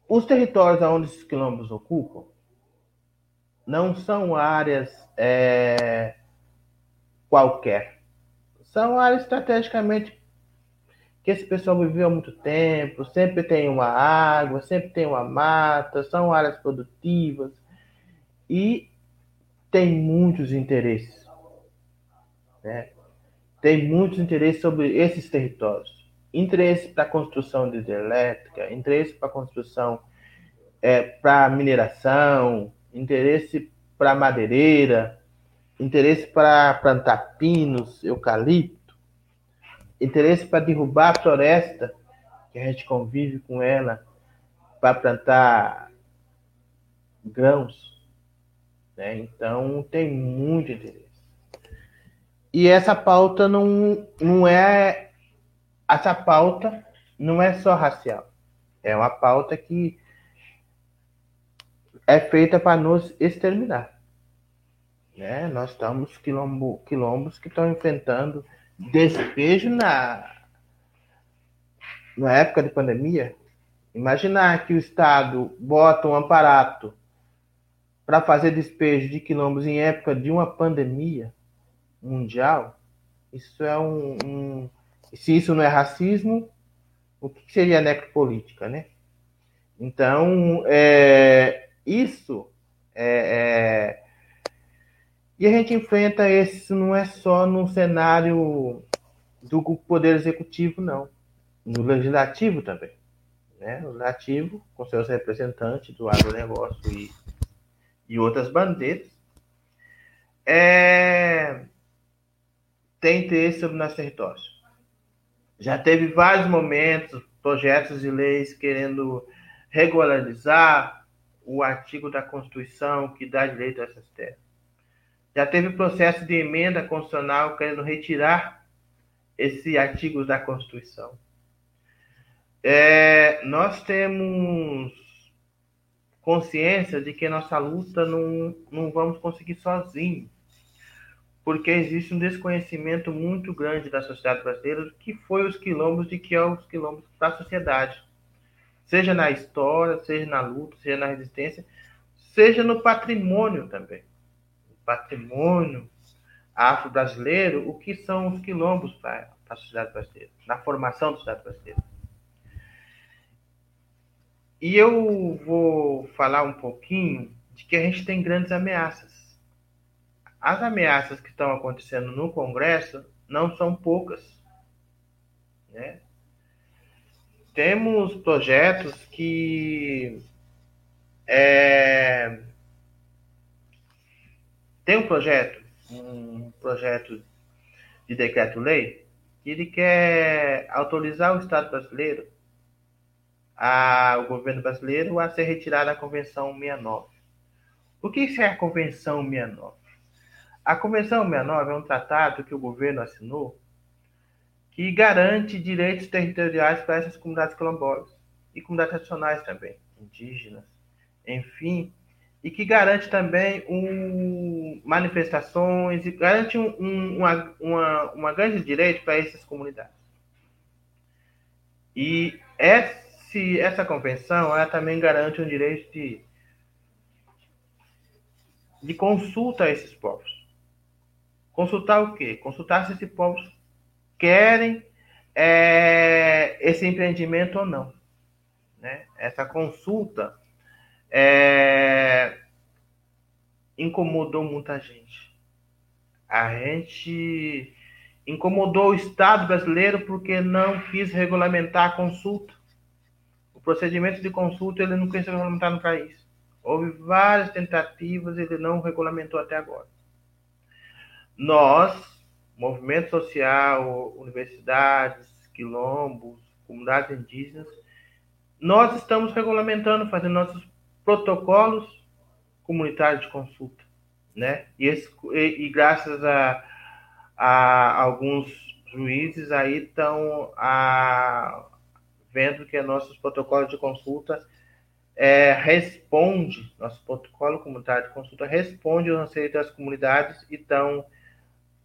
os territórios onde os quilombos ocupam não são áreas é, qualquer. São áreas estrategicamente que esse pessoal viveu há muito tempo, sempre tem uma água, sempre tem uma mata, são áreas produtivas e tem muitos interesses. Né? Tem muitos interesses sobre esses territórios. Interesse para construção de hidrelétrica, interesse para construção é, para mineração, interesse para madeireira, interesse para plantar pinos, eucalipto, interesse para derrubar a floresta, que a gente convive com ela, para plantar grãos. Né? Então, tem muito interesse. E essa pauta não, não é. Essa pauta não é só racial. É uma pauta que é feita para nos exterminar. Né? Nós estamos quilombo, quilombos que estão enfrentando despejo na, na época de pandemia. Imaginar que o Estado bota um aparato para fazer despejo de quilombos em época de uma pandemia mundial, isso é um, um se isso não é racismo, o que seria necropolítica, né? Então, é, isso é, é, e a gente enfrenta isso não é só no cenário do poder executivo, não. No legislativo também. Né? O legislativo, com seus representantes do agronegócio e, e outras bandeiras, é, tem interesse sobre nossos territórios. Já teve vários momentos, projetos de leis querendo regularizar o artigo da Constituição que dá direito a essas terras. Já teve processo de emenda constitucional querendo retirar esse artigo da Constituição. É, nós temos consciência de que nossa luta não, não vamos conseguir sozinhos, porque existe um desconhecimento muito grande da sociedade brasileira do que foi os quilombos de que é os quilombos para a sociedade seja na história, seja na luta, seja na resistência, seja no patrimônio também. Patrimônio afro-brasileiro, o que são os quilombos para a sociedade brasileira, na formação da sociedade brasileira. E eu vou falar um pouquinho de que a gente tem grandes ameaças. As ameaças que estão acontecendo no Congresso não são poucas. Né? temos projetos que é, tem um projeto, um projeto de decreto-lei, que ele quer autorizar o Estado brasileiro, a, o governo brasileiro, a ser retirado da Convenção 69. O que é a Convenção 69? A Convenção 69 é um tratado que o governo assinou que garante direitos territoriais para essas comunidades quilombolas e comunidades tradicionais também, indígenas, enfim, e que garante também um, manifestações e garante um, um, uma, uma, uma grande direito para essas comunidades. E esse, essa convenção ela também garante um direito de, de consulta a esses povos. Consultar o quê? Consultar se esses povos querem é, esse empreendimento ou não. Né? Essa consulta é, incomodou muita gente. A gente incomodou o Estado brasileiro porque não quis regulamentar a consulta. O procedimento de consulta ele não quis regulamentar no país. Houve várias tentativas, ele não regulamentou até agora. Nós, movimento social, universidades, quilombos, comunidades indígenas, nós estamos regulamentando, fazendo nossos protocolos comunitários de consulta, né? E, esse, e, e graças a, a, alguns juízes aí estão vendo que nossos protocolos de consulta é, responde, nosso protocolo comunitário de consulta responde aos anseios das comunidades e estão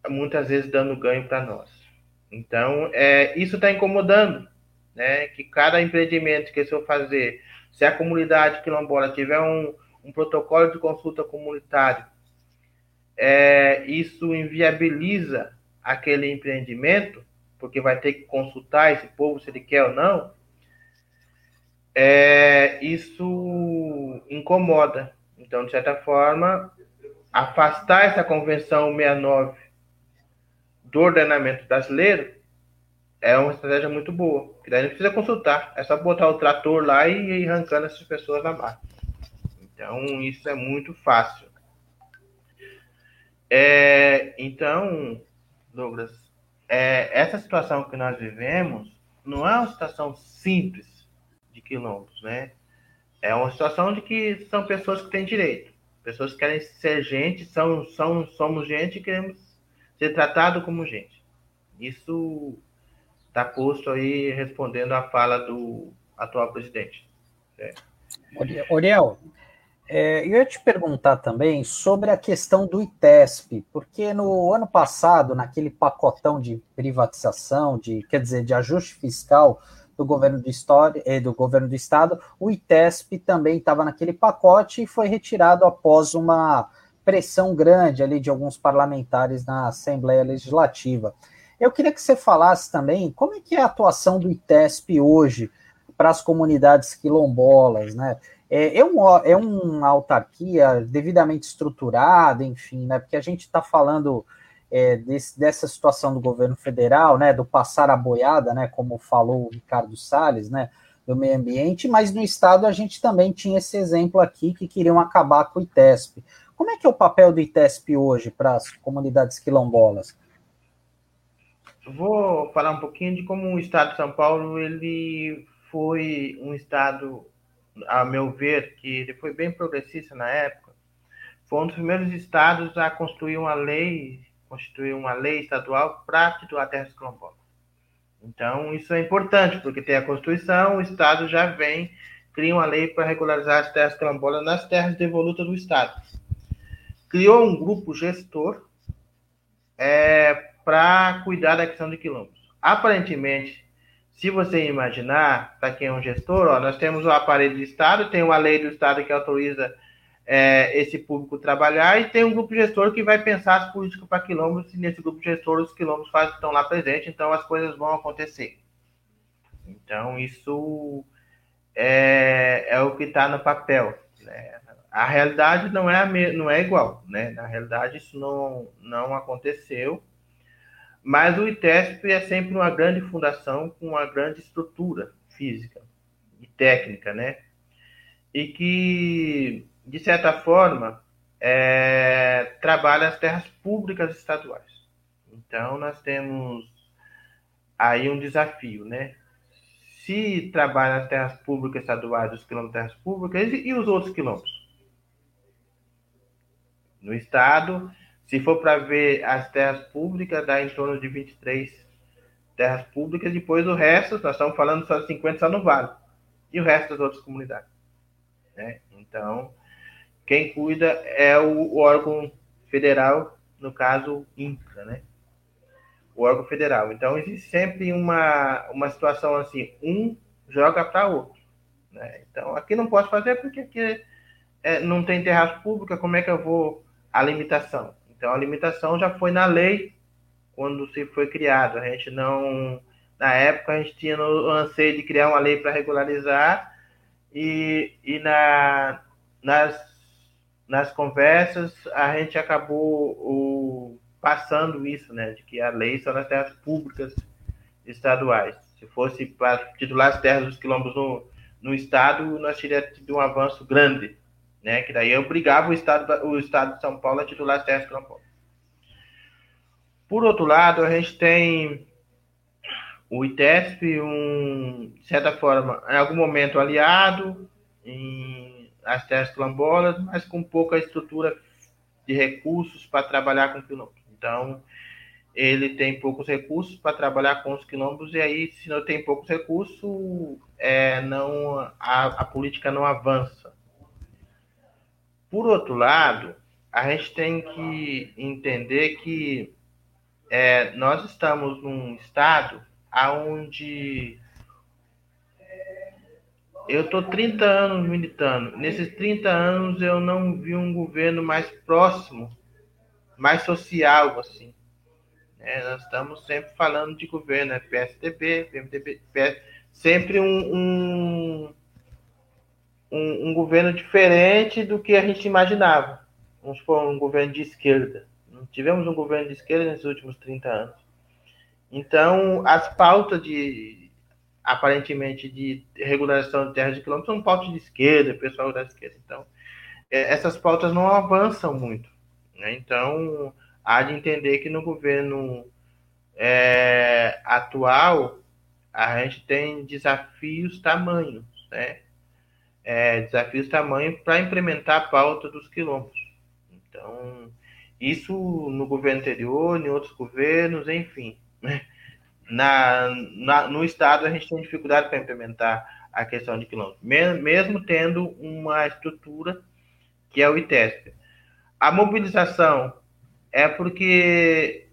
muitas vezes dando ganho para nós. Então, é, isso está incomodando, né? Que cada empreendimento que eu fazer, se a comunidade quilombola tiver um, um protocolo de consulta comunitário, é, isso inviabiliza aquele empreendimento, porque vai ter que consultar esse povo se ele quer ou não, é, isso incomoda. Então, de certa forma, afastar essa Convenção 69 do ordenamento brasileiro é uma estratégia muito boa. Porque daí não precisa consultar, é só botar o trator lá e ir arrancando essas pessoas na barra. Então, isso é muito fácil. É, então, Douglas, é, essa situação que nós vivemos não é uma situação simples de quilombos, né? É uma situação de que são pessoas que têm direito, pessoas que querem ser gente, são, são, somos gente e queremos ser tratado como gente. Isso está posto aí respondendo à fala do atual presidente. É. Oriel, é, eu ia te perguntar também sobre a questão do ITESP, porque no ano passado, naquele pacotão de privatização, de quer dizer, de ajuste fiscal do governo do, história, eh, do governo do estado, o ITESP também estava naquele pacote e foi retirado após uma pressão grande ali de alguns parlamentares na Assembleia Legislativa. Eu queria que você falasse também como é que é a atuação do ITESP hoje para as comunidades quilombolas, né? É, é, um, é uma autarquia devidamente estruturada, enfim, né? Porque a gente está falando é, desse, dessa situação do governo federal, né? Do passar a boiada, né? Como falou o Ricardo Salles, né? Do meio ambiente, mas no estado a gente também tinha esse exemplo aqui que queriam acabar com o ITESP. Como é que é o papel do ITESP hoje para as comunidades quilombolas? Vou falar um pouquinho de como o estado de São Paulo ele foi um estado a meu ver, que ele foi bem progressista na época, foi um dos primeiros estados a construir uma lei, constituir uma lei estadual para titular terras quilombolas. Então, isso é importante, porque tem a Constituição, o Estado já vem, cria uma lei para regularizar as terras quilombolas nas terras devolutas do Estado. Criou um grupo gestor é, para cuidar da questão de quilombos. Aparentemente, se você imaginar, para quem é um gestor, ó, nós temos o aparelho do Estado, tem uma lei do Estado que autoriza é, esse público trabalhar e tem um grupo gestor que vai pensar as políticas para quilombos e nesse grupo gestor os quilombos faz, estão lá presentes, então as coisas vão acontecer. Então isso é, é o que está no papel. Né? A realidade não é, a me, não é igual, né? Na realidade isso não, não aconteceu. Mas o ITESP é sempre uma grande fundação com uma grande estrutura física e técnica, né? E que, de certa forma, é, trabalha as terras públicas estaduais. Então, nós temos aí um desafio, né? Se trabalha as terras públicas estaduais, os quilômetros de terras públicas e, e os outros quilômetros. No Estado, se for para ver as terras públicas, dá em torno de 23 terras públicas. Depois o resto, nós estamos falando só de 50 só no Vale. E o resto das outras comunidades. Né? Então, quem cuida é o órgão federal, no caso, INCRA, né? O órgão federal. Então, existe sempre uma, uma situação assim, um joga para outro. Né? Então, aqui não posso fazer porque aqui é, não tem terras públicas, como é que eu vou a limitação? Então a limitação já foi na lei quando se foi criado. A gente não, na época a gente tinha o anseio de criar uma lei para regularizar e, e na nas, nas conversas, a gente acabou o, passando isso, né, de que a lei são nas terras públicas estaduais. Se fosse para titular as terras dos quilombos no, no estado, nós teríamos tido um avanço grande, né, que daí obrigava o estado, o estado de São Paulo a titular as terras quilombolas. Por outro lado, a gente tem o ITESP, um, de certa forma, em algum momento aliado em as terras quilombolas, mas com pouca estrutura de recursos para trabalhar com quilombos. Então, ele tem poucos recursos para trabalhar com os quilombos, e aí, se não tem poucos recursos, é, não, a, a política não avança. Por outro lado, a gente tem que entender que é, nós estamos num estado aonde eu estou 30 anos militando. Nesses 30 anos eu não vi um governo mais próximo, mais social, assim. É, nós estamos sempre falando de governo, é PSDB, PMDB, PS, sempre um, um, um, um governo diferente do que a gente imaginava. Vamos supor, um governo de esquerda. Não tivemos um governo de esquerda nesses últimos 30 anos. Então, as pautas de, aparentemente, de regularização de terras de quilômetros são pautas de esquerda, pessoal da esquerda. Então, é, essas pautas não avançam muito. Né? Então, há de entender que no governo é, atual, a gente tem desafios tamanhos, né? É, desafios tamanhos para implementar a pauta dos quilômetros. Então, isso no governo anterior, em outros governos, enfim. Né? Na, na, no Estado, a gente tem dificuldade para implementar a questão de quilômetros, mesmo tendo uma estrutura que é o ITESP. A mobilização é porque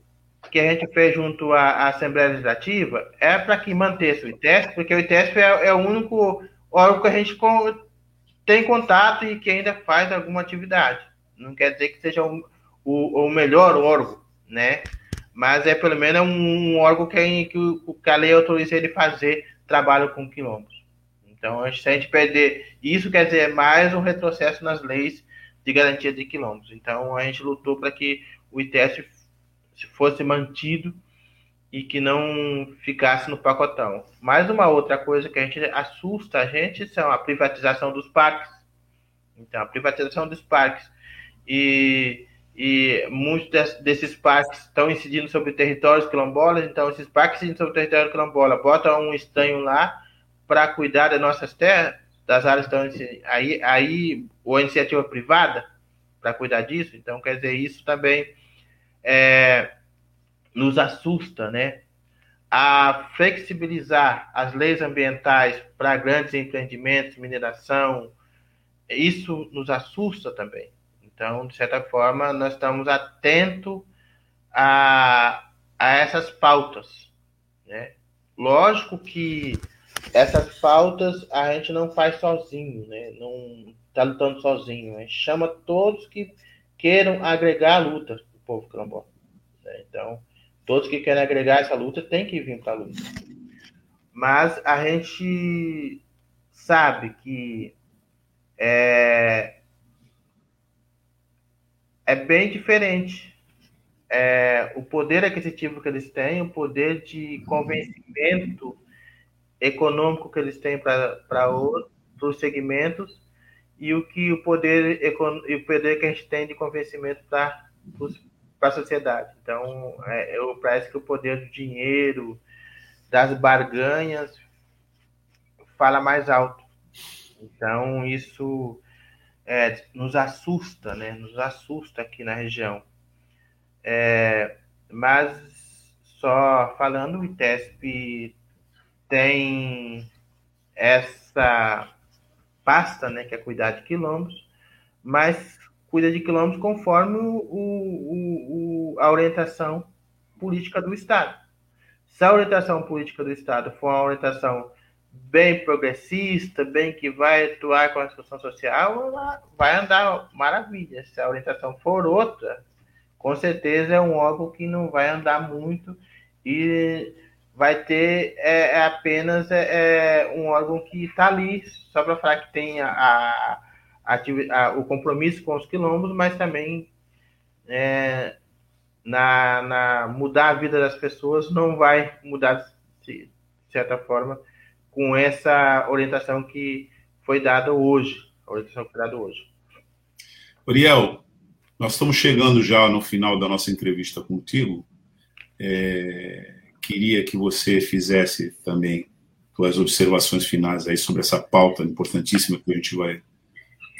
que a gente fez junto à, Assembleia Legislativa é para que mantesse o ITESP, porque o ITESP é, é, o único órgão que a gente tem contato e que ainda faz alguma atividade. Não quer dizer que seja um, o, o melhor órgão, né? Mas é pelo menos um, um órgão que, que, que a lei autoriza ele fazer trabalho com quilombos. Então, se a gente perder isso, quer dizer mais um retrocesso nas leis de garantia de quilombos. Então, a gente lutou para que o ITS fosse mantido e que não ficasse no pacotão. Mais uma outra coisa que a gente assusta a gente são a privatização dos parques. Então, a privatização dos parques e e muitos desses parques estão incidindo sobre territórios quilombolas, então esses parques incidindo sobre território quilombola botam um estanho lá para cuidar das nossas terras, das áreas estão aí, aí ou iniciativa privada para cuidar disso, então quer dizer, isso também é, nos assusta, né? A flexibilizar as leis ambientais para grandes empreendimentos, mineração, isso nos assusta também. Então, de certa forma, nós estamos atentos a, a essas pautas. Né? Lógico que essas pautas a gente não faz sozinho, né? não está lutando sozinho. A gente chama todos que queiram agregar a luta do povo quilombola. Né? Então, todos que querem agregar essa luta têm que vir para a luta. Mas a gente sabe que é, é bem diferente. É, o poder aquisitivo que eles têm, o poder de convencimento econômico que eles têm para os segmentos e o que o poder o poder que a gente tem de convencimento para a sociedade. Então, é, eu parece que o poder do dinheiro, das barganhas, fala mais alto. Então, isso é, nos assusta, né? Nos assusta aqui na região. É, mas só falando, o ITESP tem essa pasta, né, que é cuidar de quilombos, mas cuida de quilombos conforme o, o, o, a orientação política do Estado. Se a orientação política do Estado for uma orientação bem progressista, bem que vai atuar com a discussão social, vai andar maravilha. Se a orientação for outra, com certeza é um órgão que não vai andar muito e vai ter é, é apenas é, é, um órgão que está ali só para falar que tem a, a, o compromisso com os quilombos, mas também é, na, na, mudar a vida das pessoas não vai mudar de certa forma com essa orientação que foi dada hoje, a orientação que foi dada hoje. Uriel, nós estamos chegando já no final da nossa entrevista contigo. É, queria que você fizesse também suas observações finais aí sobre essa pauta importantíssima que a gente vai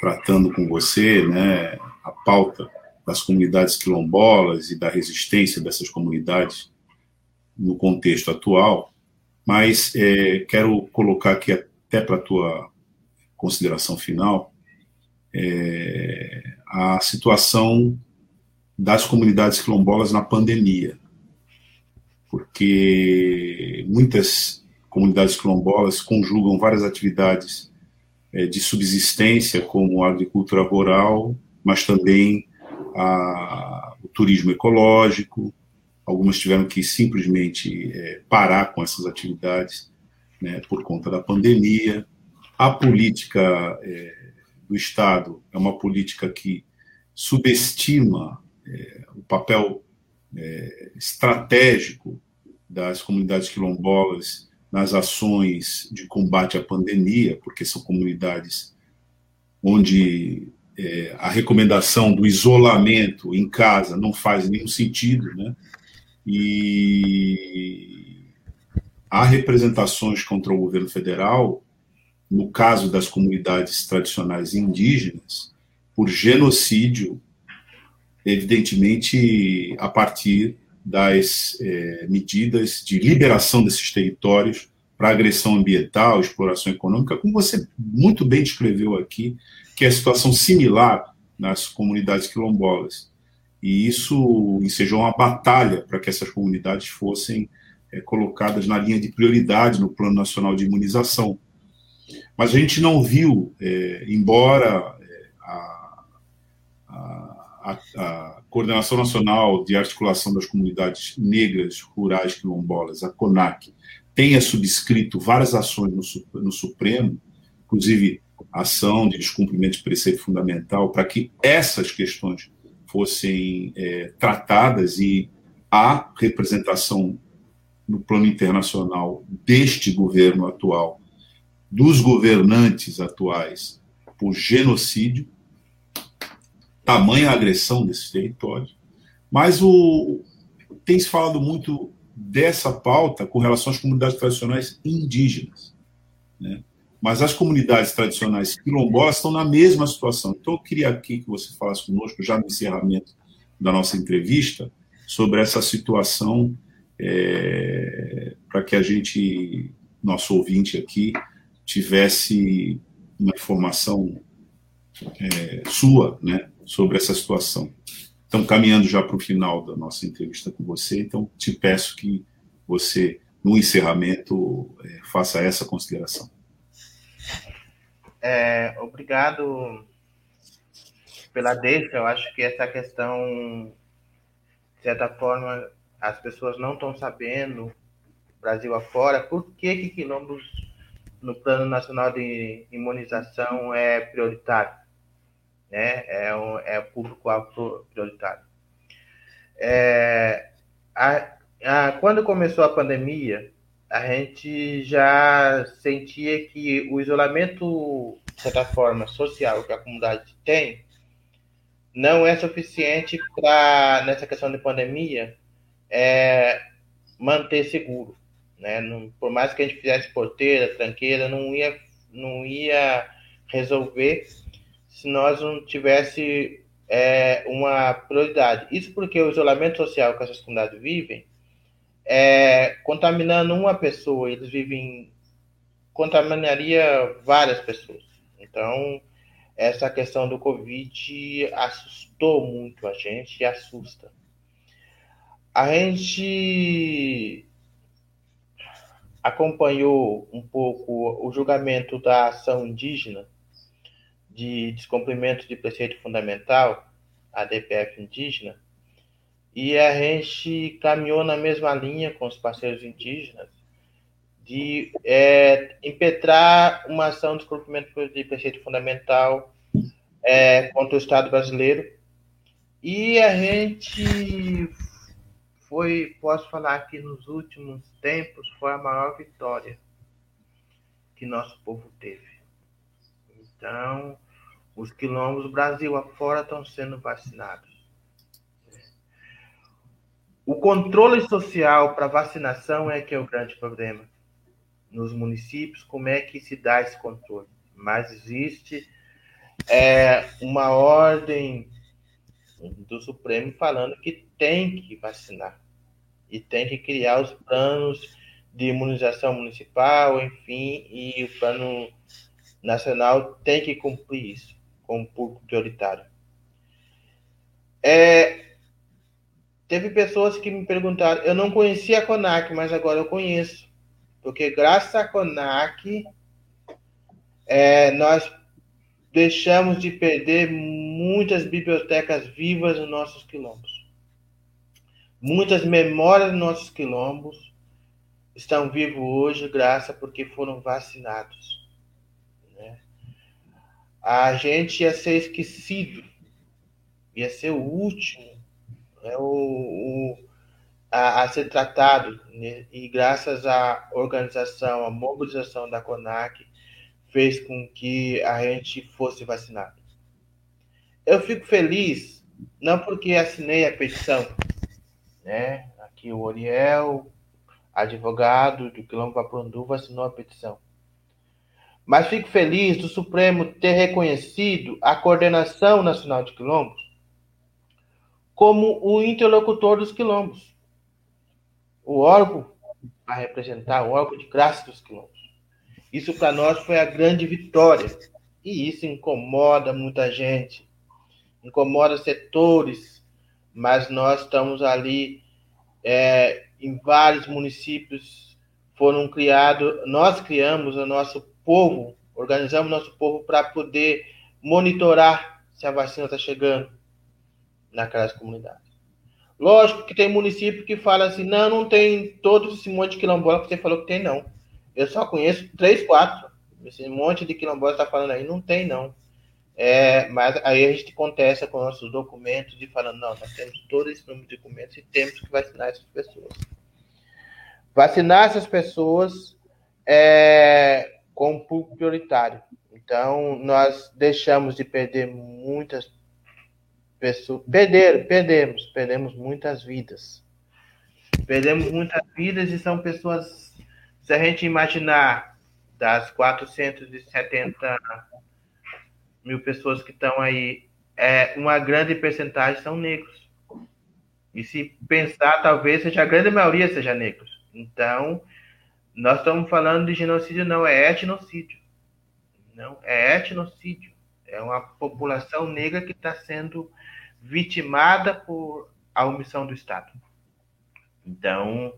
tratando com você, né? A pauta das comunidades quilombolas e da resistência dessas comunidades no contexto atual. Mas é, quero colocar aqui até para a tua consideração final é, a situação das comunidades quilombolas na pandemia, porque muitas comunidades quilombolas conjugam várias atividades de subsistência, como a agricultura rural, mas também a, o turismo ecológico. Algumas tiveram que simplesmente é, parar com essas atividades né, por conta da pandemia. A política é, do Estado é uma política que subestima é, o papel é, estratégico das comunidades quilombolas nas ações de combate à pandemia, porque são comunidades onde é, a recomendação do isolamento em casa não faz nenhum sentido, né? E há representações contra o governo federal, no caso das comunidades tradicionais indígenas, por genocídio, evidentemente a partir das é, medidas de liberação desses territórios para agressão ambiental, exploração econômica, como você muito bem descreveu aqui, que é a situação similar nas comunidades quilombolas. E isso ensejou uma batalha para que essas comunidades fossem é, colocadas na linha de prioridade no Plano Nacional de Imunização. Mas a gente não viu, é, embora a, a, a, Coordenação Nacional de Articulação das Comunidades Negras Rurais Quilombolas, a CONAC, tenha subscrito várias ações no, Supremo, inclusive ação de descumprimento de preceito fundamental, para que essas questões fossem é, tratadas e a representação no plano internacional deste governo atual, dos governantes atuais, por genocídio, tamanha agressão desses territórios. Mas o, tem se falado muito dessa pauta com relação às comunidades tradicionais indígenas. Né? Mas as comunidades tradicionais quilombolas estão na mesma situação. Então, eu queria aqui que você falasse conosco, já no encerramento da nossa entrevista, sobre essa situação, é, para que a gente, nosso ouvinte aqui, tivesse uma informação é, sua né, sobre essa situação. Então, caminhando já para o final da nossa entrevista com você, então te peço que você, no encerramento, é, faça essa consideração. É, obrigado pela deixa. Eu acho que essa questão, de certa forma, as pessoas não estão sabendo, Brasil afora, por que, que quilombos no Plano Nacional de Imunização é prioritário. Né? É, um, é público-alvo prioritário. É, a, a, quando começou a pandemia, a gente já sentia que o isolamento, de certa forma, social que a comunidade tem, não é suficiente para, nessa questão de pandemia, é, manter seguro. Né? Não, por mais que a gente fizesse porteira, tranqueira, não ia, não ia resolver se nós não tivesse é, uma prioridade. Isso porque o isolamento social que essas comunidades vivem é, contaminando uma pessoa, eles vivem, contaminaria várias pessoas. Então, essa questão do Covid assustou muito a gente e assusta. A gente acompanhou um pouco o julgamento da ação indígena de descumprimento de preceito fundamental, a DPF indígena, e a gente caminhou na mesma linha com os parceiros indígenas de é, impetrar uma ação de descumprimento de preceito fundamental é, contra o Estado brasileiro. E a gente foi, posso falar que nos últimos tempos, foi a maior vitória que nosso povo teve. Então, os quilombos Brasil afora estão sendo vacinados. O controle social para vacinação é que é o grande problema. Nos municípios, como é que se dá esse controle? Mas existe é, uma ordem do Supremo falando que tem que vacinar e tem que criar os planos de imunização municipal, enfim, e o plano nacional tem que cumprir isso como público prioritário. É, teve pessoas que me perguntaram, eu não conhecia a CONAC, mas agora eu conheço, porque graças à CONAC é, nós deixamos de perder muitas bibliotecas vivas nos nossos quilombos. Muitas memórias dos nossos quilombos estão vivos hoje graças porque foram vacinados. A gente ia ser esquecido, ia ser o último né? o, o a, a, ser tratado. Né? E graças à organização, à mobilização da CONAC, fez com que a gente fosse vacinado. Eu fico feliz, não porque assinei a petição, né? Aqui o Oriel, advogado do Quilombo Papanduva, assinou a petição. Mas fico feliz do Supremo ter reconhecido a Coordenação Nacional de Quilombos como o interlocutor dos quilombos, o órgão a representar, o órgão de graça dos quilombos. Isso para nós foi a grande vitória. E isso incomoda muita gente, incomoda setores, mas nós estamos ali é, em vários municípios foram criados, nós criamos o nosso povo, organizamos nosso povo para poder monitorar se a vacina está chegando naquelas comunidades. Lógico que tem município que fala assim, não, não tem todo esse monte de quilombola que você falou que tem, não. Eu só conheço três, quatro. Esse monte de quilombola está falando aí, não tem, não. É, mas aí a gente contesta com nossos documentos e falando, não, nós temos todo esse número de documentos e temos que vacinar essas pessoas. Vacinar essas pessoas é, com público prioritário. Então, nós deixamos de perder muitas pessoas. Perder, perdemos, perdemos muitas vidas. Perdemos muitas vidas e são pessoas se a gente imaginar das 470 mil pessoas que estão aí, é, uma grande percentagem são negros. E se pensar, talvez seja a grande maioria seja negros. Então, nós estamos falando de genocídio, não é etnocídio. Não, é etnocídio. É uma população negra que está sendo vitimada por a omissão do Estado. Então,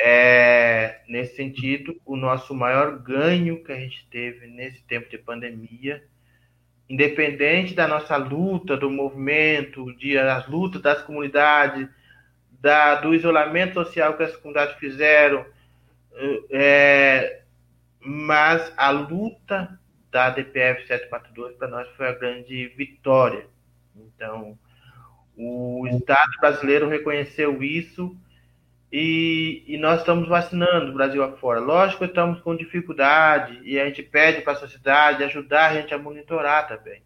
é, nesse sentido, o nosso maior ganho que a gente teve nesse tempo de pandemia, independente da nossa luta, do movimento, de, as lutas das comunidades, da, do isolamento social que as comunidades fizeram, é, mas a luta da DPF 742 para nós foi a grande vitória. Então, o Estado brasileiro reconheceu isso e, e, nós estamos vacinando o Brasil afora. Lógico que estamos com dificuldade e a gente pede para a sociedade ajudar a gente a monitorar também.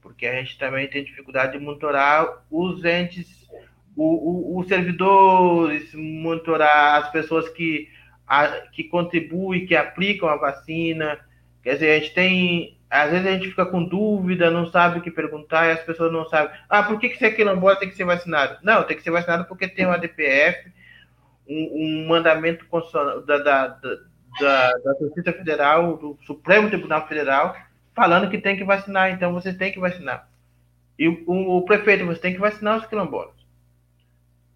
Porque a gente também tem dificuldade de monitorar os entes, os servidores, monitorar as pessoas que, a, que contribuem, que aplicam a vacina. Quer dizer, a gente tem. Às vezes a gente fica com dúvida, não sabe o que perguntar e as pessoas não sabem. Ah, por que, que você é quilombola tem que ser vacinado? Não, tem que ser vacinado porque tem uma DPF um, um mandamento da, da, da, da Justiça Federal, do Supremo Tribunal Federal, falando que tem que vacinar, então você tem que vacinar. E o, o, o prefeito, você tem que vacinar os quilombolas.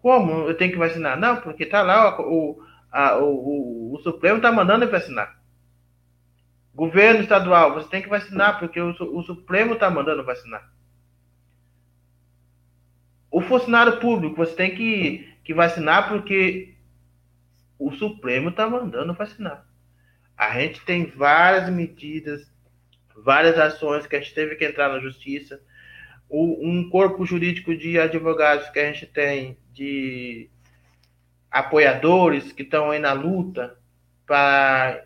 Como eu tenho que vacinar? Não, porque está lá o, a, o, o, Supremo está mandando vacinar. Governo estadual, você tem que vacinar, porque o, o Supremo está mandando vacinar. O funcionário público, você tem que, que vacinar porque o Supremo está mandando vacinar. A gente tem várias medidas várias ações que a gente teve que entrar na justiça, o, um corpo jurídico de advogados que a gente tem, de apoiadores que estão aí na luta para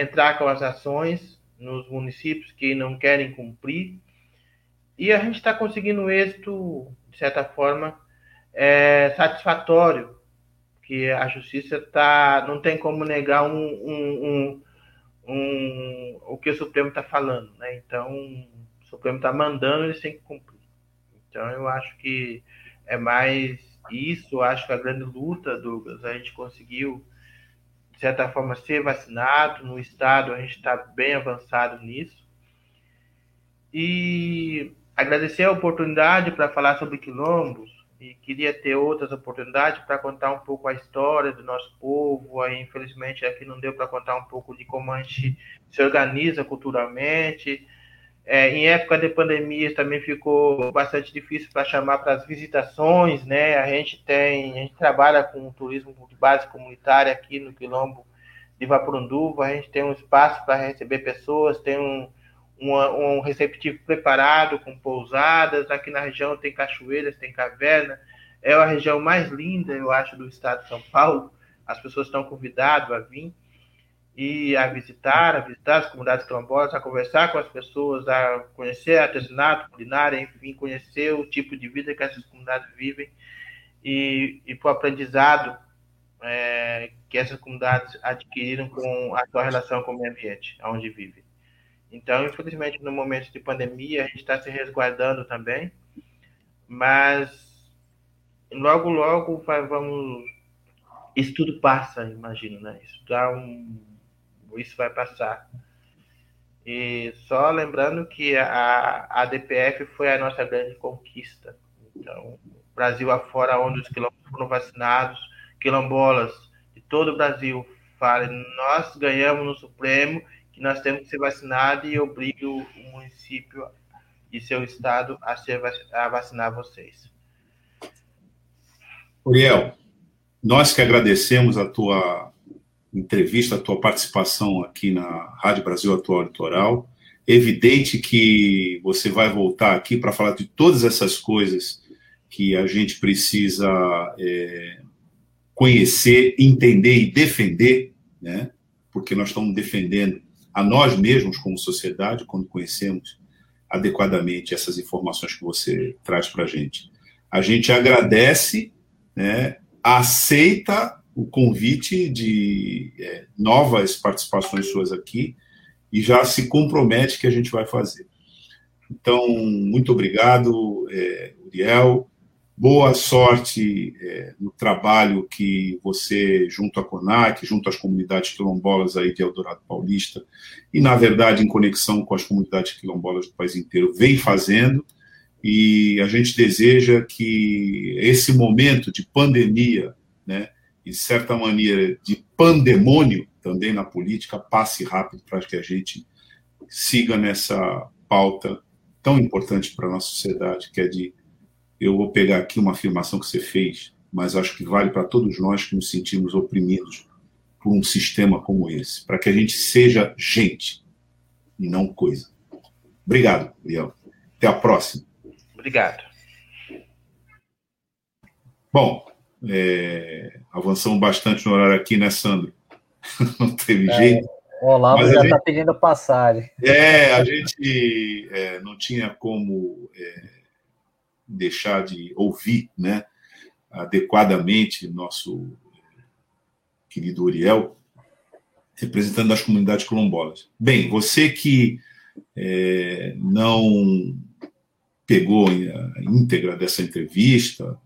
entrar com as ações nos municípios que não querem cumprir. E a gente está conseguindo êxito, de certa forma, é, satisfatório, que a justiça tá, não tem como negar um, um, um, um o que o Supremo está falando. Né? Então, o Supremo está mandando, eles têm que cumprir. Então, eu acho que é mais isso, acho que a grande luta, Douglas, a gente conseguiu, de certa forma, ser vacinado. No Estado, a gente está bem avançado nisso. E agradecer a oportunidade para falar sobre quilombos e queria ter outras oportunidades para contar um pouco a história do nosso povo. Aí, infelizmente, aqui não deu para contar um pouco de como a gente se organiza culturalmente. É, em época de pandemia também ficou bastante difícil para chamar para as visitações, né? A gente tem, a gente trabalha com turismo de base comunitária aqui no Quilombo de Vaporunduva, a gente tem um espaço para receber pessoas, tem um, um receptivo preparado com pousadas. Aqui na região tem cachoeiras, tem caverna. É a região mais linda, eu acho, do estado de São Paulo. As pessoas estão convidadas a vir e a visitar, a visitar as comunidades quilombolas, a conversar com as pessoas, a conhecer artesanato, culinária, enfim, conhecer o tipo de vida que essas comunidades vivem e, e para o aprendizado é, que essas comunidades adquiriram com a sua relação com o meio ambiente, onde vivem. Então, infelizmente, no momento de pandemia, a gente está se resguardando também, mas logo, logo vamos. Isso tudo passa, imagino, né? Isso dá um. Isso vai passar. E só lembrando que a, a DPF foi a nossa grande conquista. Então, Brasil afora, onde os quilombolas foram vacinados, quilombolas de todo o Brasil falam, nós ganhamos no Supremo que nós temos que ser vacinados e obrigue o município e seu estado a, ser, a vacinar vocês. Uriel, nós que agradecemos a tua entrevista, a tua participação aqui na Rádio Brasil Atual Litoral. Evidente que você vai voltar aqui para falar de todas essas coisas que a gente precisa é, conhecer, entender e defender, né? porque nós estamos defendendo a nós mesmos como sociedade quando conhecemos adequadamente essas informações que você traz para a gente. A gente agradece, né, aceita o convite de é, novas participações suas aqui e já se compromete que a gente vai fazer. Então, muito obrigado, é, Uriel boa sorte é, no trabalho que você, junto à CONAC, junto às comunidades quilombolas aí de Eldorado Paulista, e, na verdade, em conexão com as comunidades quilombolas do país inteiro, vem fazendo. E a gente deseja que esse momento de pandemia, né, e, de certa maneira, de pandemônio também na política, passe rápido para que a gente siga nessa pauta tão importante para a nossa sociedade, que é de eu vou pegar aqui uma afirmação que você fez, mas acho que vale para todos nós que nos sentimos oprimidos por um sistema como esse, para que a gente seja gente e não coisa. Obrigado, Biel. Até a próxima. Obrigado. Bom, é, avançamos bastante no horário aqui, né, Sandro? não teve é, jeito. O Olavo já está pedindo passagem. É, a gente é, não tinha como é, deixar de ouvir né, adequadamente nosso querido Uriel, representando as comunidades quilombolas. Bem, você que é, não pegou a íntegra dessa entrevista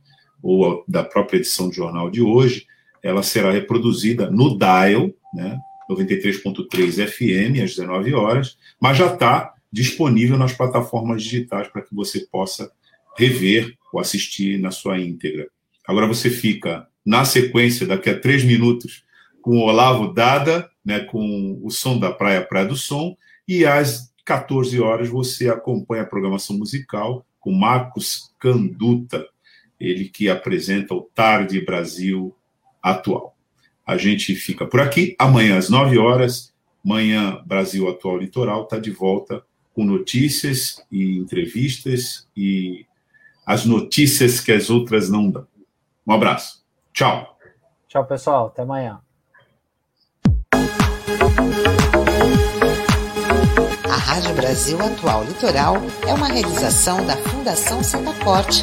ou da própria edição do jornal de hoje, ela será reproduzida no Dial, né, 93.3 FM, às 19 horas, mas já está disponível nas plataformas digitais para que você possa rever ou assistir na sua íntegra. Agora você fica na sequência, daqui a três minutos, com o Olavo Dada, né, com o som da Praia Praia do Som, e às 14 horas você acompanha a programação musical com Marcos Canduta, ele que apresenta o Tarde Brasil Atual. A gente fica por aqui. Amanhã às 9 horas Manhã Brasil Atual Litoral está de volta com notícias e entrevistas e as notícias que as outras não dão. Um abraço. Tchau. Tchau, pessoal. Até amanhã. A Rádio Brasil Atual Litoral é uma realização da Fundação Setaporte,